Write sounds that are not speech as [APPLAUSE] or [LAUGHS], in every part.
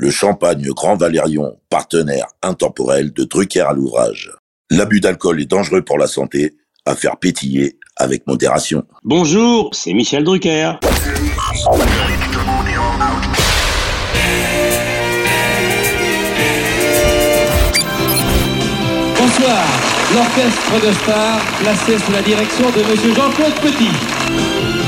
le champagne Grand Valérion, partenaire intemporel de Drucker à l'ouvrage. L'abus d'alcool est dangereux pour la santé, à faire pétiller avec modération. Bonjour, c'est Michel Drucker. Bonsoir, l'orchestre de stars placé sous la direction de Monsieur Jean-Claude Petit.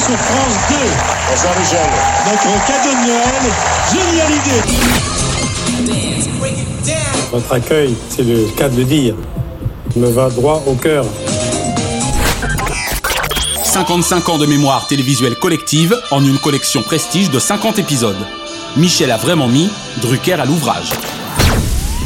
Sur France 2. Bonsoir Michel. Notre cadeau de Noël, génial idée. Votre accueil, c'est le cas de le dire, me va droit au cœur. 55 ans de mémoire télévisuelle collective en une collection prestige de 50 épisodes. Michel a vraiment mis Drucker à l'ouvrage.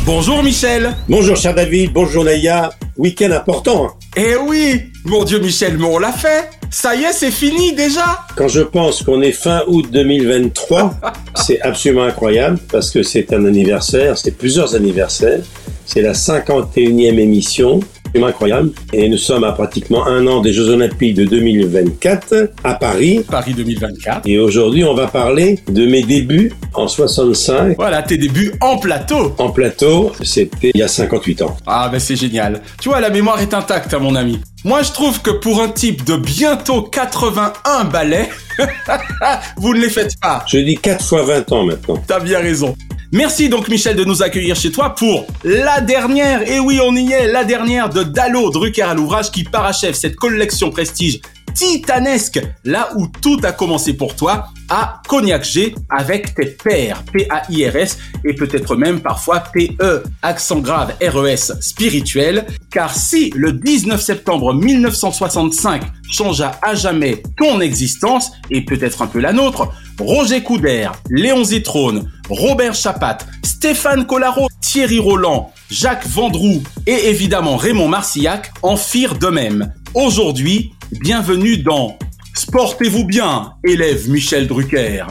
Bonjour Michel Bonjour cher David, bonjour Naya. Week-end important. Eh oui Mon Dieu Michel, mais on l'a fait Ça y est, c'est fini déjà Quand je pense qu'on est fin août 2023, [LAUGHS] c'est absolument incroyable parce que c'est un anniversaire, c'est plusieurs anniversaires. C'est la 51e émission incroyable. Et nous sommes à pratiquement un an des Jeux Olympiques de 2024 à Paris. Paris 2024. Et aujourd'hui, on va parler de mes débuts en 65. Voilà, tes débuts en plateau. En plateau, c'était il y a 58 ans. Ah, ben c'est génial. Tu vois, la mémoire est intacte, hein, mon ami. Moi, je trouve que pour un type de bientôt 81 balais, [LAUGHS] vous ne les faites pas. Je dis 4 fois 20 ans maintenant. T'as bien raison. Merci donc Michel de nous accueillir chez toi pour la dernière, et oui on y est, la dernière de Dallo Drucker à l'ouvrage qui parachève cette collection prestige titanesque, là où tout a commencé pour toi, à Cognac G avec tes pairs, P-A-I-R-S, et peut-être même parfois P-E, accent grave R-E-S spirituel, car si le 19 septembre 1965 changea à jamais ton existence, et peut-être un peu la nôtre, Roger Coudert, Léon Zitrone, Robert Chapat, Stéphane Collaro, Thierry Roland, Jacques Vendroux et évidemment Raymond Marcillac en firent de même. Aujourd'hui, bienvenue dans Sportez-vous bien, élève Michel Drucker.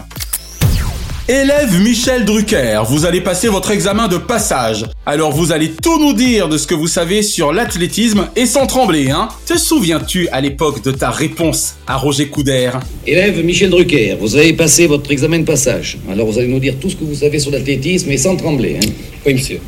Élève Michel Drucker, vous allez passer votre examen de passage. Alors vous allez tout nous dire de ce que vous savez sur l'athlétisme et sans trembler, hein Te souviens-tu à l'époque de ta réponse à Roger Coudert? Élève Michel Drucker, vous avez passé votre examen de passage. Alors vous allez nous dire tout ce que vous savez sur l'athlétisme et sans trembler, hein Oui, monsieur.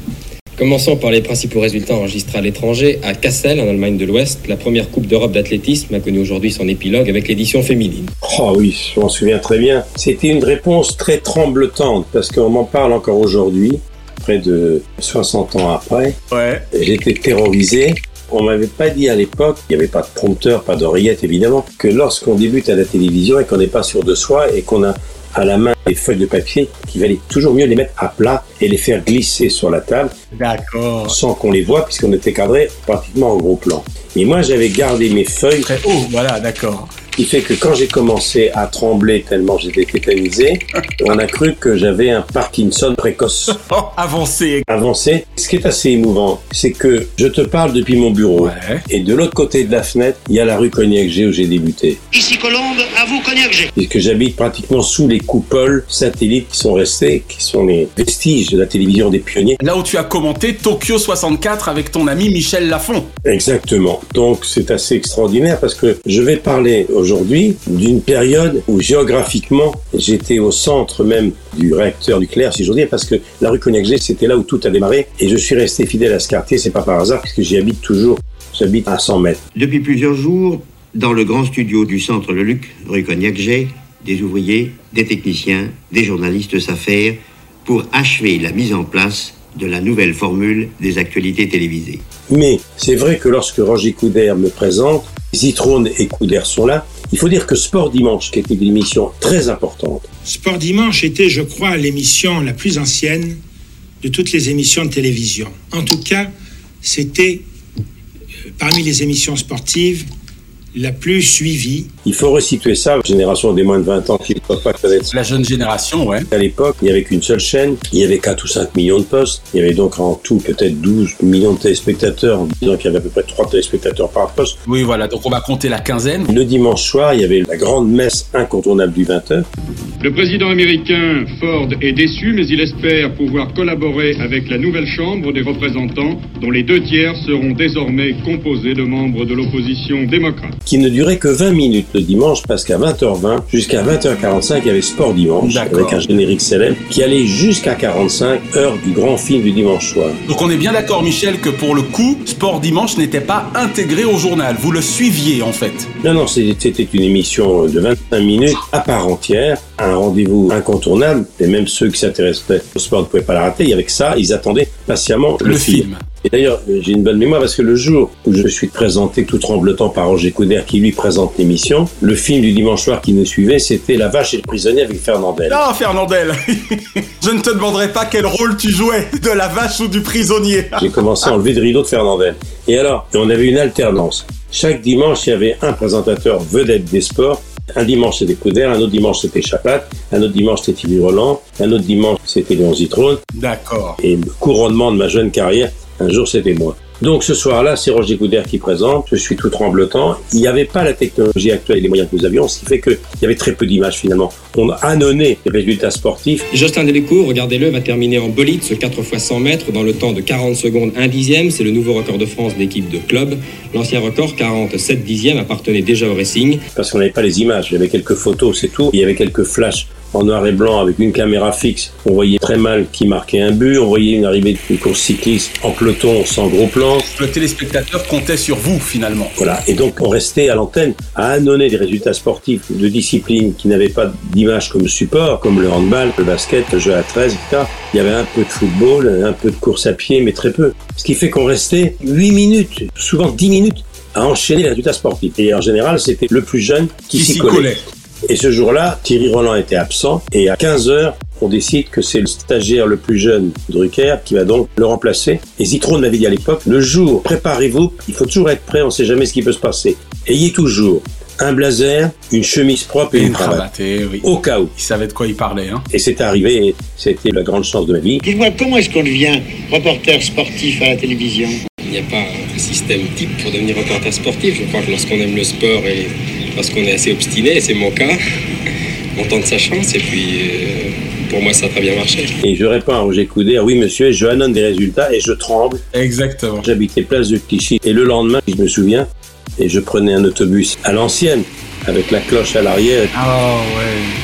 Commençons par les principaux résultats enregistrés à l'étranger. À Kassel, en Allemagne de l'Ouest, la première Coupe d'Europe d'athlétisme a connu aujourd'hui son épilogue avec l'édition féminine. Oh oui, je m'en souviens très bien. C'était une réponse très tremblotante parce qu'on m'en parle encore aujourd'hui, près de 60 ans après. Ouais. J'étais terrorisé. On m'avait pas dit à l'époque, il n'y avait pas de prompteur, pas d'oreillette évidemment, que lorsqu'on débute à la télévision et qu'on n'est pas sûr de soi et qu'on a à la main des feuilles de papier qu'il valait toujours mieux les mettre à plat et les faire glisser sur la table. D'accord. Sans qu'on les voit puisqu'on était cadré pratiquement au gros plan. Et moi, j'avais gardé mes feuilles. Très haut, voilà, d'accord qui fait que quand j'ai commencé à trembler tellement j'étais tétanisé, [LAUGHS] on a cru que j'avais un Parkinson précoce. Oh, avancé. Avancé. Ce qui est assez émouvant, c'est que je te parle depuis mon bureau. Et de l'autre côté de la fenêtre, il y a la rue Cognac-G où j'ai débuté. Ici Colombe, à vous Cognac-G. Puisque j'habite pratiquement sous les coupoles satellites qui sont restés, qui sont les vestiges de la télévision des pionniers. Là où tu as commenté Tokyo 64 avec ton ami Michel Lafont. Exactement. Donc c'est assez extraordinaire parce que je vais parler aujourd'hui d'une période où géographiquement j'étais au centre même du réacteur nucléaire, si j'ose dire, parce que la rue cognac c'était là où tout a démarré, et je suis resté fidèle à ce quartier, c'est pas par hasard, puisque j'y habite toujours, j'habite à 100 mètres. Depuis plusieurs jours, dans le grand studio du centre Le Luc, rue cognac des ouvriers, des techniciens, des journalistes s'affairent pour achever la mise en place de la nouvelle formule des actualités télévisées. Mais c'est vrai que lorsque Roger Coudert me présente, Zitrone et Coudert sont là, il faut dire que Sport Dimanche, qui était une émission très importante. Sport Dimanche était, je crois, l'émission la plus ancienne de toutes les émissions de télévision. En tout cas, c'était, euh, parmi les émissions sportives, la plus suivie. Il faut resituer ça, génération des moins de 20 ans qui ne peuvent pas connaître. La jeune génération, ouais. À l'époque, il n'y avait qu'une seule chaîne, il y avait 4 ou 5 millions de postes, il y avait donc en tout peut-être 12 millions de téléspectateurs, en disant qu'il y avait à peu près 3 téléspectateurs par poste. Oui, voilà, donc on va compter la quinzaine. Le dimanche soir, il y avait la grande messe incontournable du 20h. Le président américain Ford est déçu, mais il espère pouvoir collaborer avec la nouvelle Chambre des représentants, dont les deux tiers seront désormais composés de membres de l'opposition démocrate. Qui ne durait que 20 minutes le dimanche, parce qu'à 20h20 jusqu'à 20h45, il y avait Sport Dimanche, avec un générique célèbre, qui allait jusqu'à 45 heures du grand film du dimanche soir. Donc on est bien d'accord, Michel, que pour le coup, Sport Dimanche n'était pas intégré au journal. Vous le suiviez, en fait. Non, non, c'était une émission de 25 minutes à part entière, un rendez-vous incontournable, et même ceux qui s'intéressaient au sport ne pouvaient pas la rater. Et avec ça, ils attendaient patiemment le, Le film. Et d'ailleurs, j'ai une bonne mémoire parce que le jour où je suis présenté tout tremblotant par Roger Couder qui lui présente l'émission, le film du dimanche soir qui nous suivait, c'était La vache et le prisonnier avec Fernandel. Ah, Fernandel [LAUGHS] Je ne te demanderai pas quel rôle tu jouais, de la vache ou du prisonnier. [LAUGHS] J'ai commencé à enlever le rideau de Fernandel. Et alors, on avait une alternance. Chaque dimanche, il y avait un présentateur vedette des sports. Un dimanche, c'était Couder, un autre dimanche, c'était Chapat, un autre dimanche, c'était Thierry Roland, un autre dimanche, c'était Léon Zitrone. D'accord. Et le couronnement de ma jeune carrière, un jour, c'était moi. Donc ce soir-là, c'est Roger Couder qui présente, je suis tout tremblotant. Il n'y avait pas la technologie actuelle et les moyens que nous avions, ce qui fait qu'il y avait très peu d'images finalement. On a annonné les résultats sportifs. Justin Delcourt, regardez-le, va terminer en bolide ce 4 x 100 mètres dans le temps de 40 secondes 1 dixième. C'est le nouveau record de France d'équipe de club. L'ancien record, 47 dixièmes, appartenait déjà au Racing. Parce qu'on n'avait pas les images, il y avait quelques photos, c'est tout. Il y avait quelques flashs en noir et blanc avec une caméra fixe. On voyait très mal qui marquait un but, on voyait une arrivée d'une course cycliste en peloton sans gros plan. Le téléspectateur comptait sur vous finalement. Voilà, et donc on restait à l'antenne à annoncer des résultats sportifs de disciplines qui n'avaient pas d'image comme support, comme le handball, le basket, le jeu à 13, etc. Il y avait un peu de football, un peu de course à pied, mais très peu. Ce qui fait qu'on restait 8 minutes, souvent 10 minutes, à enchaîner les résultats sportifs. Et en général, c'était le plus jeune qui, Qui s'y s'y collait. collait. Et ce jour-là, Thierry Roland était absent et à 15h, on décide que c'est le stagiaire le plus jeune, Drucker, qui va donc le remplacer. Et Zitrone m'avait dit à l'époque, le jour, préparez-vous, il faut toujours être prêt, on ne sait jamais ce qui peut se passer. Ayez toujours un blazer, une chemise propre et, Et une une cravate. eh oui. Au cas où. Il savait de quoi il parlait, hein. Et c'est arrivé, et c'était la grande chance de ma vie. Dites-moi, comment est-ce qu'on devient reporter sportif à la télévision? Il n'y a pas un système type pour devenir reporter sportif. Je crois que lorsqu'on aime le sport et lorsqu'on est assez obstiné, et c'est mon cas, on tente sa chance et puis euh, pour moi ça a très bien marché. Et je réponds à Roger Couder, oui monsieur, je annonce des résultats et je tremble. Exactement. J'habitais place de Clichy et le lendemain, je me souviens, et je prenais un autobus à l'ancienne avec la cloche à l'arrière Ah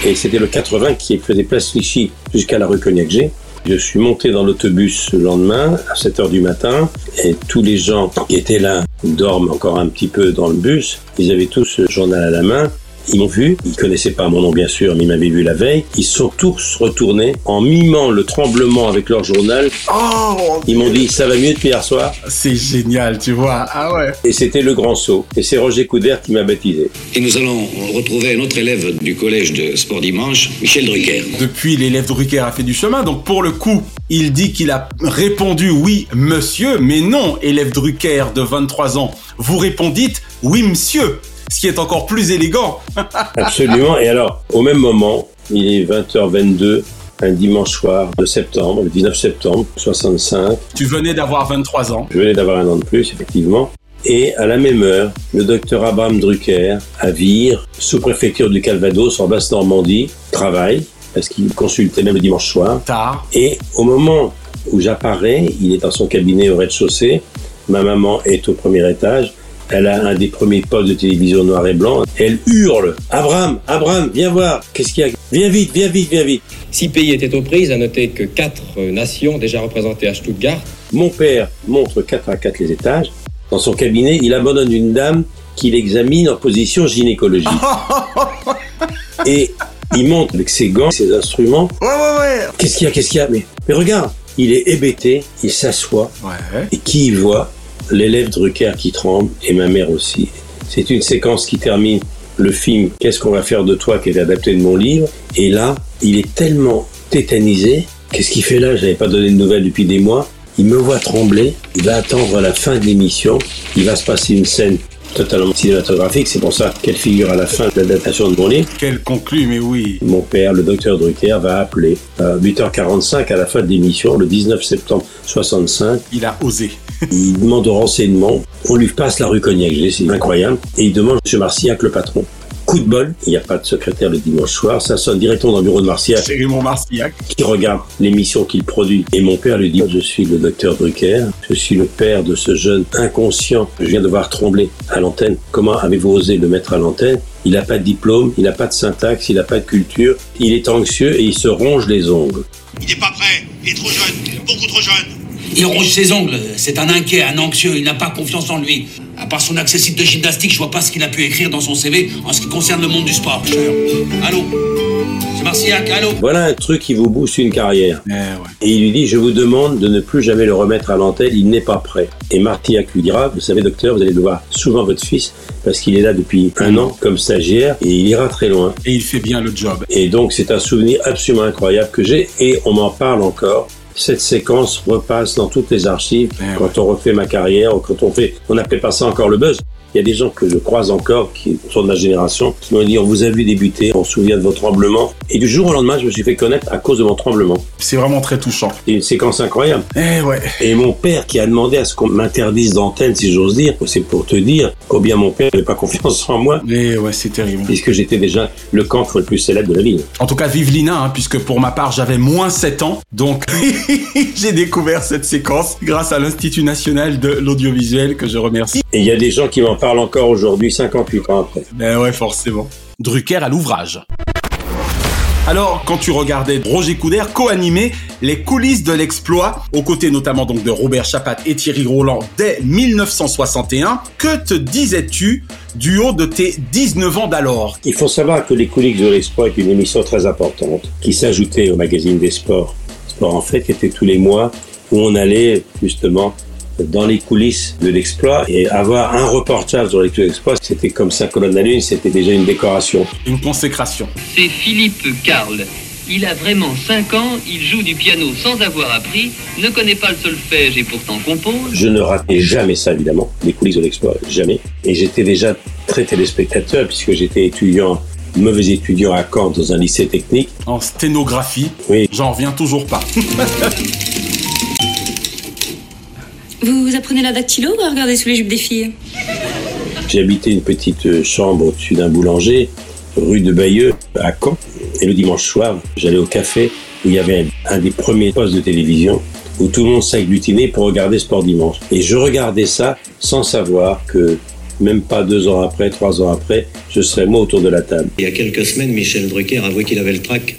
ouais. et c'était le 80 qui faisait place Clichy jusqu'à la rue Cognac-G. Je suis monté dans l'autobus le lendemain à 7 heures du matin et tous les gens qui étaient là dorment encore un petit peu dans le bus. Ils avaient tous ce journal à la main. Ils m'ont vu, ils connaissaient pas mon nom bien sûr, mais ils m'avaient vu la veille. Ils sont tous retournés en mimant le tremblement avec leur journal. Oh Ils m'ont dit ça va mieux depuis hier soir. C'est génial, tu vois. Ah ouais. Et c'était le grand saut. Et c'est Roger Couder qui m'a baptisé. Et nous allons retrouver un autre élève du collège de Sport Dimanche, Michel Drucker. Depuis, l'élève Drucker a fait du chemin, donc pour le coup, il dit qu'il a répondu oui, monsieur, mais non, élève Drucker de 23 ans. Vous répondîtes oui, monsieur, ce qui est encore plus élégant. [LAUGHS] Absolument. Et alors, au même moment, il est 20h22, un dimanche soir de septembre, le 19 septembre 65. Tu venais d'avoir 23 ans. Je venais d'avoir un an de plus, effectivement. Et à la même heure, le docteur Abraham Drucker, à Vire, sous-préfecture du Calvados, en Basse-Normandie, travaille, parce qu'il consultait même le dimanche soir. Tard. Et au moment où j'apparais, il est dans son cabinet au rez-de-chaussée, ma maman est au premier étage, elle a un des premiers postes de télévision noir et blanc, elle hurle « Abraham, Abraham, viens voir, qu'est-ce qu'il y a? Viens vite, viens vite, viens vite !» Six pays étaient aux prises, à noter que quatre euh, nations déjà représentées à Stuttgart. Mon père montre 4 à 4 les étages. Dans son cabinet, il abandonne une dame qu'il examine en position gynécologique. [LAUGHS] Et il monte avec ses gants, ses instruments. Ouais, ouais, ouais. Qu'est-ce qu'il y a Qu'est-ce qu'il y a? Mais, mais regarde, il est hébété, il s'assoit. Ouais. Et qui y voit? L'élève Drucker qui tremble et ma mère aussi. C'est une séquence qui termine le film Qu'est-ce qu'on va faire de toi qui est adapté de mon livre. Et là, il est tellement tétanisé. Qu'est-ce qu'il fait là? Je n'avais pas donné de nouvelles depuis des mois. Il me voit trembler. Il va attendre la fin de l'émission. Il va se passer une scène totalement cinématographique. C'est pour ça qu'elle figure à la fin de l'adaptation de mon livre. Quelle conclut, mais oui. Mon père, le docteur Drucker, va appeler à 8h45 à la fin de l'émission, le 19 septembre 65. Il a osé. Il demande renseignements. On lui passe la rue Cognac, c'est incroyable. Et il demande M. Marciac, le patron. Coup de bol, il n'y a pas de secrétaire le dimanche soir, ça sonne directement dans le bureau de Marciac. C'est Raymond Marciac. Qui regarde l'émission qu'il produit. Et mon père lui dit, je suis le docteur Drucker, je suis le père de ce jeune inconscient que je viens de voir trembler à l'antenne. Comment avez-vous osé le mettre à l'antenne? Il n'a pas de diplôme, il n'a pas de syntaxe, il n'a pas de culture, il est anxieux et il se ronge les ongles. Il n'est pas prêt, il est trop jeune, beaucoup trop jeune. Il ronge ses ongles, c'est un inquiet, un anxieux, il n'a pas confiance en lui. À part son accessite de gymnastique, je vois pas ce qu'il a pu écrire dans son CV en ce qui concerne le monde du sport. Allô C'est Marciac, allô Voilà un truc qui vous booste une carrière. Eh ouais. Et il lui dit, je vous demande de ne plus jamais le remettre à l'antenne, il n'est pas prêt. Et Martillac lui dira, vous savez docteur, vous allez devoir souvent votre fils, parce qu'il est là depuis un an comme stagiaire, et il ira très loin. Et il fait bien le job. Et donc c'est un souvenir absolument incroyable que j'ai, et on m'en parle encore cette séquence repasse dans toutes les archives Eh quand on refait ma carrière ou quand on fait, on n'appelle pas ça encore le buzz. Il y a des gens que je croise encore qui sont de ma génération qui m'ont dit on vous a vu débuter, on se souvient de votre tremblement et du jour au lendemain je me suis fait connaître à cause de mon tremblement. C'est vraiment très touchant. C'est une séquence incroyable. Eh ouais. Et mon père qui a demandé à ce qu'on m'interdise d'antenne si j'ose dire, c'est pour te dire combien mon père n'avait pas confiance en moi. Eh ouais, c'est terrible. Puisque j'étais déjà le cancre le plus célèbre de la ville. En tout cas, vive Lina, hein, puisque pour ma part, j'avais moins 7 ans. Donc, [LAUGHS] j'ai découvert cette séquence grâce à l'Institut national de l'audiovisuel que je remercie. Et il y a des gens qui m'en parlent encore aujourd'hui, 58 ans après. Ben ouais, forcément. Drucker à l'ouvrage. Alors, quand tu regardais Roger Coudert co-animer les coulisses de l'exploit, aux côtés notamment donc de Robert Chapat et Thierry Roland dès 1961, que te disais-tu du haut de tes 19 ans d'alors? Il faut savoir que les coulisses de l'exploit est une émission très importante qui s'ajoutait au magazine des sports. Sport en fait qui était tous les mois où on allait justement dans les coulisses de l'exploit et avoir un reportage sur l'exploit, c'était comme ça colonne à lune, c'était déjà une décoration. Une consécration. C'est Philippe Karl. Il a vraiment 5 ans, il joue du piano sans avoir appris, ne connaît pas le solfège et pourtant compose. Je ne ratais jamais ça évidemment, les coulisses de l'exploit, jamais. Et j'étais déjà très téléspectateur puisque j'étais étudiant mauvais étudiant à Caen dans un lycée technique. En sténographie Oui. J'en reviens toujours pas. [LAUGHS] Apprenez la dactylo ou à regarder sous les jupes des filles? J'habitais une petite chambre au-dessus d'un boulanger, rue de Bayeux, à Caen. Et le dimanche soir, j'allais au café où il y avait un des premiers postes de télévision où tout le monde s'agglutinait pour regarder Sport Dimanche. Et je regardais ça sans savoir que même pas deux ans après, trois ans après, je serais moi autour de la table. Il y a quelques semaines, Michel Drucker avouait qu'il avait le trac.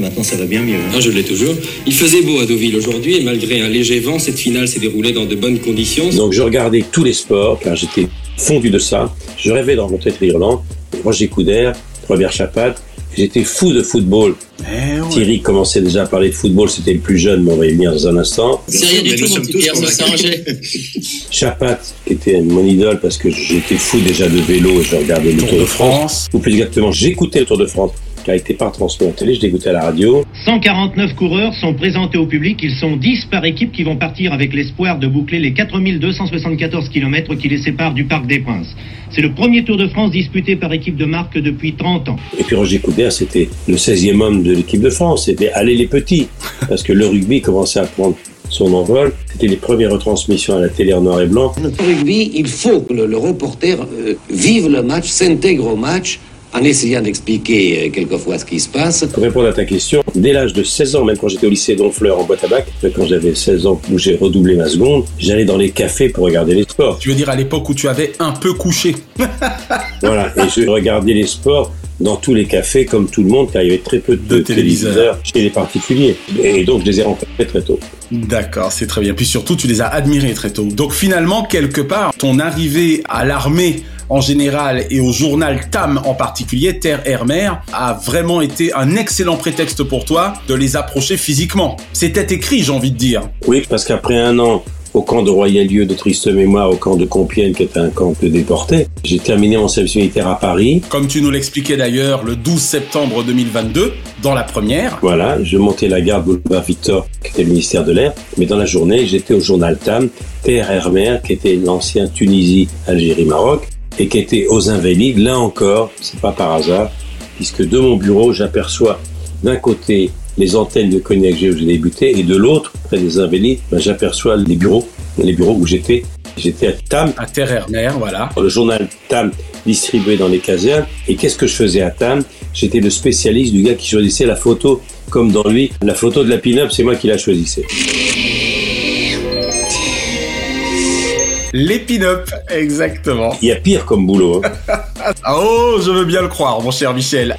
Maintenant, ça va bien mieux. hein. Ah, je l'ai toujours. Il faisait beau à Deauville aujourd'hui et malgré un léger vent, cette finale s'est déroulée dans de bonnes conditions. Donc je regardais tous les sports car j'étais fondu de ça. Je rêvais de rencontrer Roland, Roger Coudert, Robert Chapat. J'étais fou de football. Eh ouais. Thierry commençait déjà à parler de football, c'était le plus jeune, mais on va y venir dans un instant. Du tout, mon petit Pierre, ça. [LAUGHS] Chapat, qui était mon idole parce que j'étais fou déjà de vélo et je regardais le Tour de France. Ou plus exactement, j'écoutais le Tour de France, été pas transmis en télé, je l'écoutais à la radio. 149 coureurs sont présentés au public. Ils sont 10 par équipe qui vont partir avec l'espoir de boucler les 4274 km qui les séparent du Parc des Princes. C'est le premier Tour de France disputé par équipe de marque depuis 30 ans. Et puis Roger Coudert, c'était le 16e homme de l'équipe de France. C'était aller les petits. Parce que le rugby commençait à prendre son envol. C'était les premières retransmissions à la télé en noir et blanc. Notre rugby, il faut que le, le reporter euh, vive le match, s'intègre au match, en essayant d'expliquer euh, quelquefois ce qui se passe. Pour répondre à ta question, dès l'âge de 16 ans, même quand j'étais au lycée d'Honfleur en boîte à bac, quand j'avais 16 ans où j'ai redoublé ma seconde, j'allais dans les cafés pour regarder les sports. Tu veux dire à l'époque où tu avais un peu couché Voilà, et je regardais les sports dans tous les cafés comme tout le monde, car il y avait très peu de, De téléviseurs. téléviseurs chez les particuliers. Et donc je les ai rencontrés très tôt. D'accord, c'est très bien. Puis surtout, tu les as admirés très tôt. Donc finalement, quelque part, ton arrivée à l'armée en général et au journal TAM en particulier, Terre, Air, Mer, a vraiment été un excellent prétexte pour toi de les approcher physiquement. C'était écrit, j'ai envie de dire. Oui, parce qu'après un an au camp de Royal-Lieu de triste mémoire, au camp de Compiègne, qui était un camp de déportés, j'ai terminé mon service militaire à Paris. Comme tu nous l'expliquais d'ailleurs le 12 septembre 2022, dans la première. Voilà, je montais la gare Boulevard Victor, qui était le ministère de l'Air, mais dans la journée, j'étais au journal TAM, Terre, Air, Mer, qui était l'ancien Tunisie, Algérie, Maroc. et qui était aux Invalides. Là encore, c'est pas par hasard, puisque de mon bureau, j'aperçois d'un côté les antennes de Cognac G où j'ai débuté, et de l'autre, près des Invalides, ben, j'aperçois les bureaux, les bureaux où j'étais. J'étais à Tam. À Terre-Hermer, voilà. Le journal Tam distribué dans les casernes. Et qu'est-ce que je faisais à Tam? J'étais le spécialiste du gars qui choisissait la photo comme dans lui. La photo de la pin-up, c'est moi qui la choisissais. Les pin-up, exactement. Il y a pire comme boulot. Hein. [LAUGHS] oh, je veux bien le croire, mon cher Michel.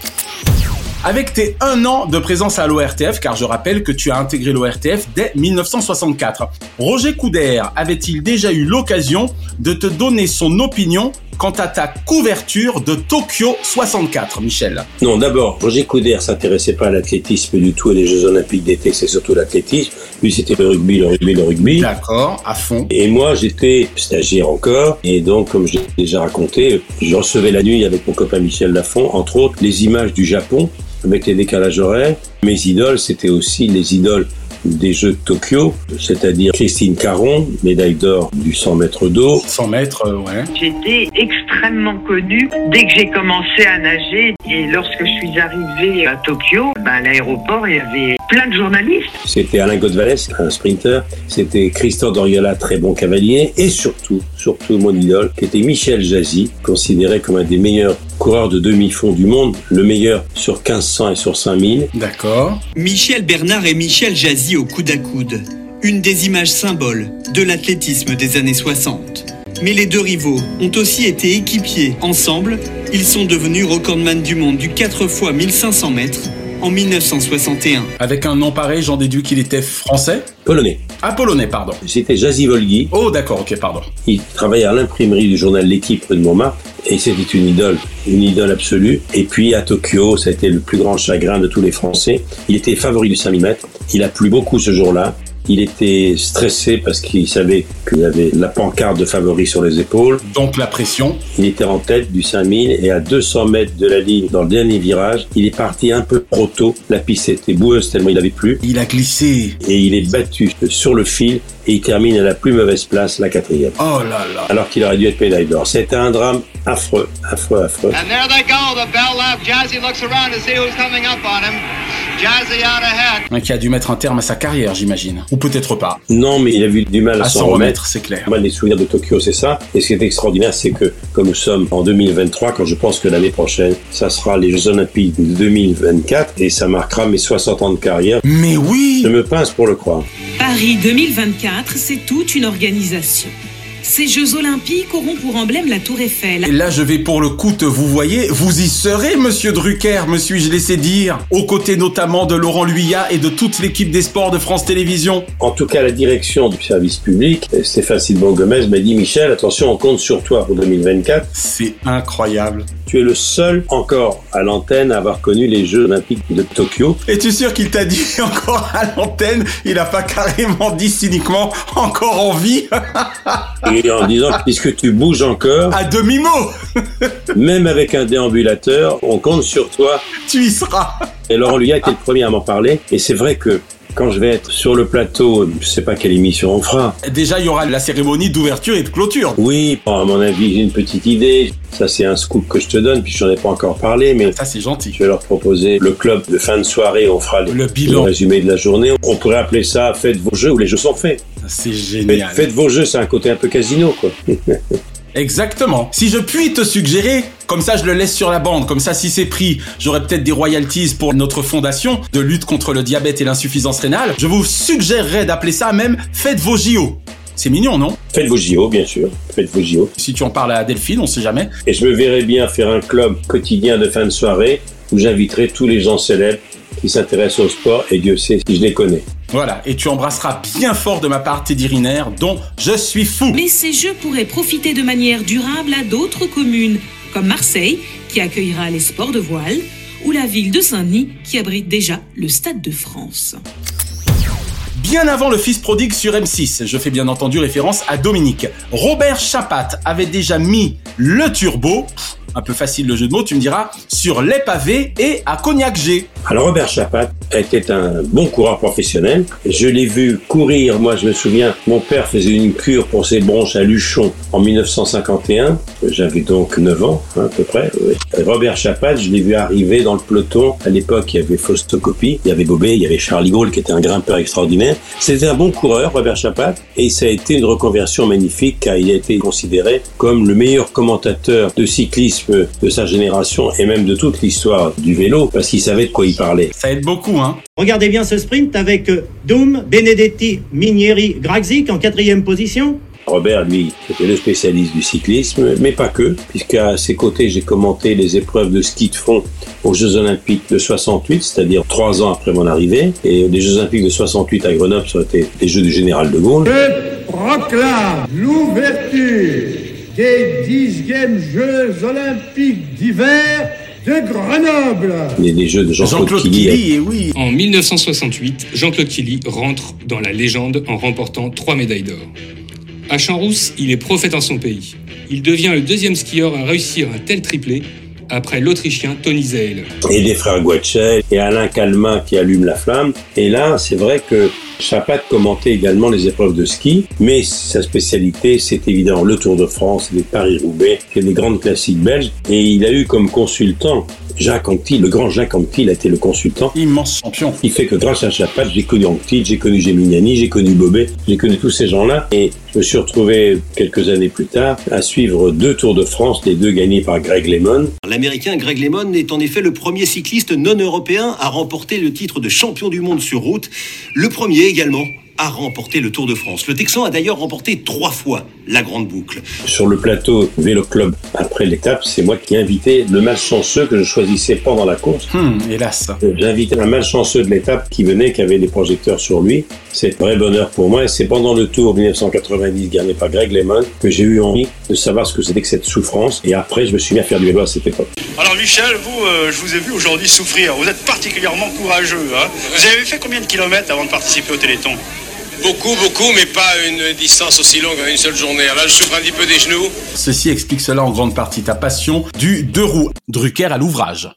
Avec tes un an de présence à l'ORTF, car je rappelle que tu as intégré l'ORTF dès 1964, Roger Coudert avait-il déjà eu l'occasion de te donner son opinion quant à ta couverture de Tokyo 64, Michel? Non, d'abord, Roger Coudert s'intéressait pas à l'athlétisme du tout et les Jeux Olympiques d'été, c'est surtout l'athlétisme. Lui, c'était le rugby, le rugby, le rugby. D'accord, à fond. Et moi, j'étais stagiaire encore. Et donc, comme je l'ai déjà raconté, je recevais la nuit avec mon copain Michel Lafont, entre autres, les images du Japon avec les décalages horaires. Mes idoles, c'était aussi les idoles des Jeux de Tokyo, c'est-à-dire Christine Caron, médaille d'or du 100 mètres d'eau. 100 mètres, euh, ouais. J'étais extrêmement connue dès que j'ai commencé à nager et lorsque je suis arrivée à Tokyo, bah, à l'aéroport, il y avait plein de journalistes. C'était Alain Godvalès, un sprinter. C'était Christophe Doriola, très bon cavalier. Et surtout, surtout mon idole, qui était Michel Jazzy, considéré comme un des meilleurs coureurs de demi-fond du monde, le meilleur sur 1500 et sur 5000. D'accord. Michel Bernard et Michel Jazzy au coude à coude. Une des images symboles de l'athlétisme des années 60. Mais les deux rivaux ont aussi été équipiers. Ensemble, ils sont devenus recordman du monde du 4 x 1500 mètres en 1961. Avec un nom pareil, j'en déduis qu'il était français Polonais. Ah, polonais, pardon. C'était Jazzy Volgi. Oh, d'accord, ok, pardon. Il travaillait à l'imprimerie du journal L'équipe de Montmartre et c'était une idole, une idole absolue. Et puis à Tokyo, ça a été le plus grand chagrin de tous les Français. Il était favori du 5000 mètres. Il a plu beaucoup ce jour-là. Il était stressé parce qu'il savait qu'il avait la pancarte de favori sur les épaules. Donc la pression. Il était en tête du 5000 et à 200 mètres de la ligne dans le dernier virage, il est parti un peu trop tôt. La piste était boueuse tellement il avait plu. Il a glissé. Et il est battu sur le fil et il termine à la plus mauvaise place, la quatrième. Oh là là. Alors qu'il aurait dû être médaille d'or. C'était un drame affreux, affreux, affreux. And there they go, the bell lap. Jazzy looks around to see who's coming up on him. Jazzy out ahead. Un qui a dû mettre un terme à sa carrière, j'imagine. Ou peut-être pas. Non, mais il a eu du mal à, À s'en s'en remettre. remettre, c'est clair. Moi, les souvenirs de Tokyo, c'est ça. Et ce qui est extraordinaire, c'est que, comme nous sommes en 2023, quand je pense que l'année prochaine, ça sera les Jeux Olympiques de 2024, et ça marquera mes 60 ans de carrière. Mais oui Je me pince pour le croire. Paris 2024, c'est toute une organisation. Ces Jeux Olympiques auront pour emblème la Tour Eiffel. Et là, je vais pour le coup te vous voyez, vous y serez, monsieur Drucker, me suis-je laissé dire, aux côtés notamment de Laurent Luyat et de toute l'équipe des sports de France Télévisions. En tout cas, la direction du service public, Stéphane Silvan Gomez m'a dit Michel, attention, on compte sur toi pour 2024. C'est incroyable. Tu es le seul encore à l'antenne à avoir connu les Jeux Olympiques de Tokyo. Es-tu sûr qu'il t'a dit [LAUGHS] encore à l'antenne? Il a pas carrément dit cyniquement encore en vie? [LAUGHS] Et en disant, puisque tu bouges encore, À demi-mot [LAUGHS] même avec un déambulateur, on compte sur toi. Tu y seras Et Laurent Luyat était le premier à m'en parler. Et c'est vrai que quand je vais être sur le plateau, je sais pas quelle émission on fera. Déjà, il y aura la cérémonie d'ouverture et de clôture. Oui, bon, à mon avis, j'ai une petite idée. Ça, c'est un scoop que je te donne, puis j'en ai pas encore parlé, mais Ça, c'est gentil. je vais leur proposer le club de fin de soirée. On fera les- Le bilan. résumé de la journée. On pourrait appeler ça Faites vos jeux où les jeux sont faits. C'est Faites, génial. faites vos jeux, c'est un côté un peu casino, quoi. [LAUGHS] Exactement. Si je puis te suggérer, comme ça je le laisse sur la bande, comme ça si c'est pris, j'aurai peut-être des royalties pour notre fondation de lutte contre le diabète et l'insuffisance rénale, je vous suggérerais d'appeler ça même Faites vos JO. C'est mignon, non? Faites vos JO, bien sûr. Faites vos JO. Si tu en parles à Delphine, on sait jamais. Et je me verrais bien faire un club quotidien de fin de soirée où j'inviterai tous les gens célèbres qui s'intéressent au sport et Dieu sait si je les connais. Voilà, et tu embrasseras bien fort de ma part Teddy Riner, dont je suis fou. Mais ces Jeux pourraient profiter de manière durable à d'autres communes, comme Marseille, qui accueillera les sports de voile, ou la ville de Saint-Denis, qui abrite déjà le Stade de France. Bien avant le fils prodigue sur M6, je fais bien entendu référence à Dominique. Robert Chapat avait déjà mis le turbo. Un peu facile le jeu de mots, tu me diras, sur les pavés et à Cognac G. Alors Robert Chapat était un bon coureur professionnel. Je l'ai vu courir, moi je me souviens, mon père faisait une cure pour ses bronches à Luchon en 1951. J'avais donc 9 ans hein, à peu près. Robert Chapat, je l'ai vu arriver dans le peloton. À l'époque, il y avait Faustocopie, il y avait Bobet, il y avait Charlie Gaulle qui était un grimpeur extraordinaire. C'était un bon coureur, Robert Chapat, et ça a été une reconversion magnifique car il a été considéré comme le meilleur commentateur de cyclisme de sa génération et même de toute l'histoire du vélo parce qu'il savait de quoi il parlait. Ça aide beaucoup, hein. Regardez bien ce sprint avec euh, Doom, Benedetti, Minieri, Gragzik en quatrième position. Robert, lui, était le spécialiste du cyclisme, mais pas que, puisqu'à ses côtés, j'ai commenté les épreuves de ski de fond aux Jeux Olympiques de 68, c'est-à-dire trois ans après mon arrivée. Et les Jeux Olympiques de 68 à Grenoble, ça a été les Jeux du Général de Gaulle. Je proclame l'ouverture des dixièmes Jeux Olympiques d'hiver de Grenoble. Les, les Jeux de Jean-Claude Killy. et oui. En 1968, Jean-Claude Killy rentre dans la légende en remportant trois médailles d'or. À Champs-Rousse, il est prophète en son pays. Il devient le deuxième skieur à réussir un tel triplé après l'Autrichien Tony Zeil. et les frères Guachet et Alain Calmin qui allument la flamme. Et là, c'est vrai que Chapat commentait également les épreuves de ski, mais sa spécialité, c'est évidemment le Tour de France, les Paris-Roubaix, et les grandes classiques belges. Et il a eu comme consultant Jacques Anquetil, le grand Jacques Anquetil a été le consultant. Immense champion. Il fait que grâce à Chapat, j'ai connu Anquetil, j'ai connu Geminiani, j'ai connu Bobet, j'ai connu tous ces gens-là. Et je me suis retrouvé quelques années plus tard à suivre deux Tours de France, les deux gagnés par Greg LeMond. L'Américain Greg LeMond est en effet le premier cycliste non européen à remporter le titre de champion du monde sur route, le premier également à remporter le Tour de France. Le Texan a d'ailleurs remporté trois fois la grande boucle. Sur le plateau Vélo Club, après l'étape, c'est moi qui ai invité le malchanceux que je choisissais pendant la course. Hum, hélas. J'ai invité un malchanceux de l'étape qui venait, qui avait des projecteurs sur lui. C'est un vrai bonheur pour moi et c'est pendant le Tour 1990 gagné par Greg LeMond que j'ai eu envie de savoir ce que c'était que cette souffrance. Et après, je me suis mis à faire du vélo à cette époque. Alors Michel, vous, euh, je vous ai vu aujourd'hui souffrir. Vous êtes particulièrement courageux. hein. Vous avez fait combien de kilomètres avant de participer au Téléthon? Beaucoup, beaucoup, mais pas une distance aussi longue en une seule journée. Là, je souffre un petit peu des genoux. Ceci explique cela en grande partie ta passion du deux roues. Drucker à l'ouvrage.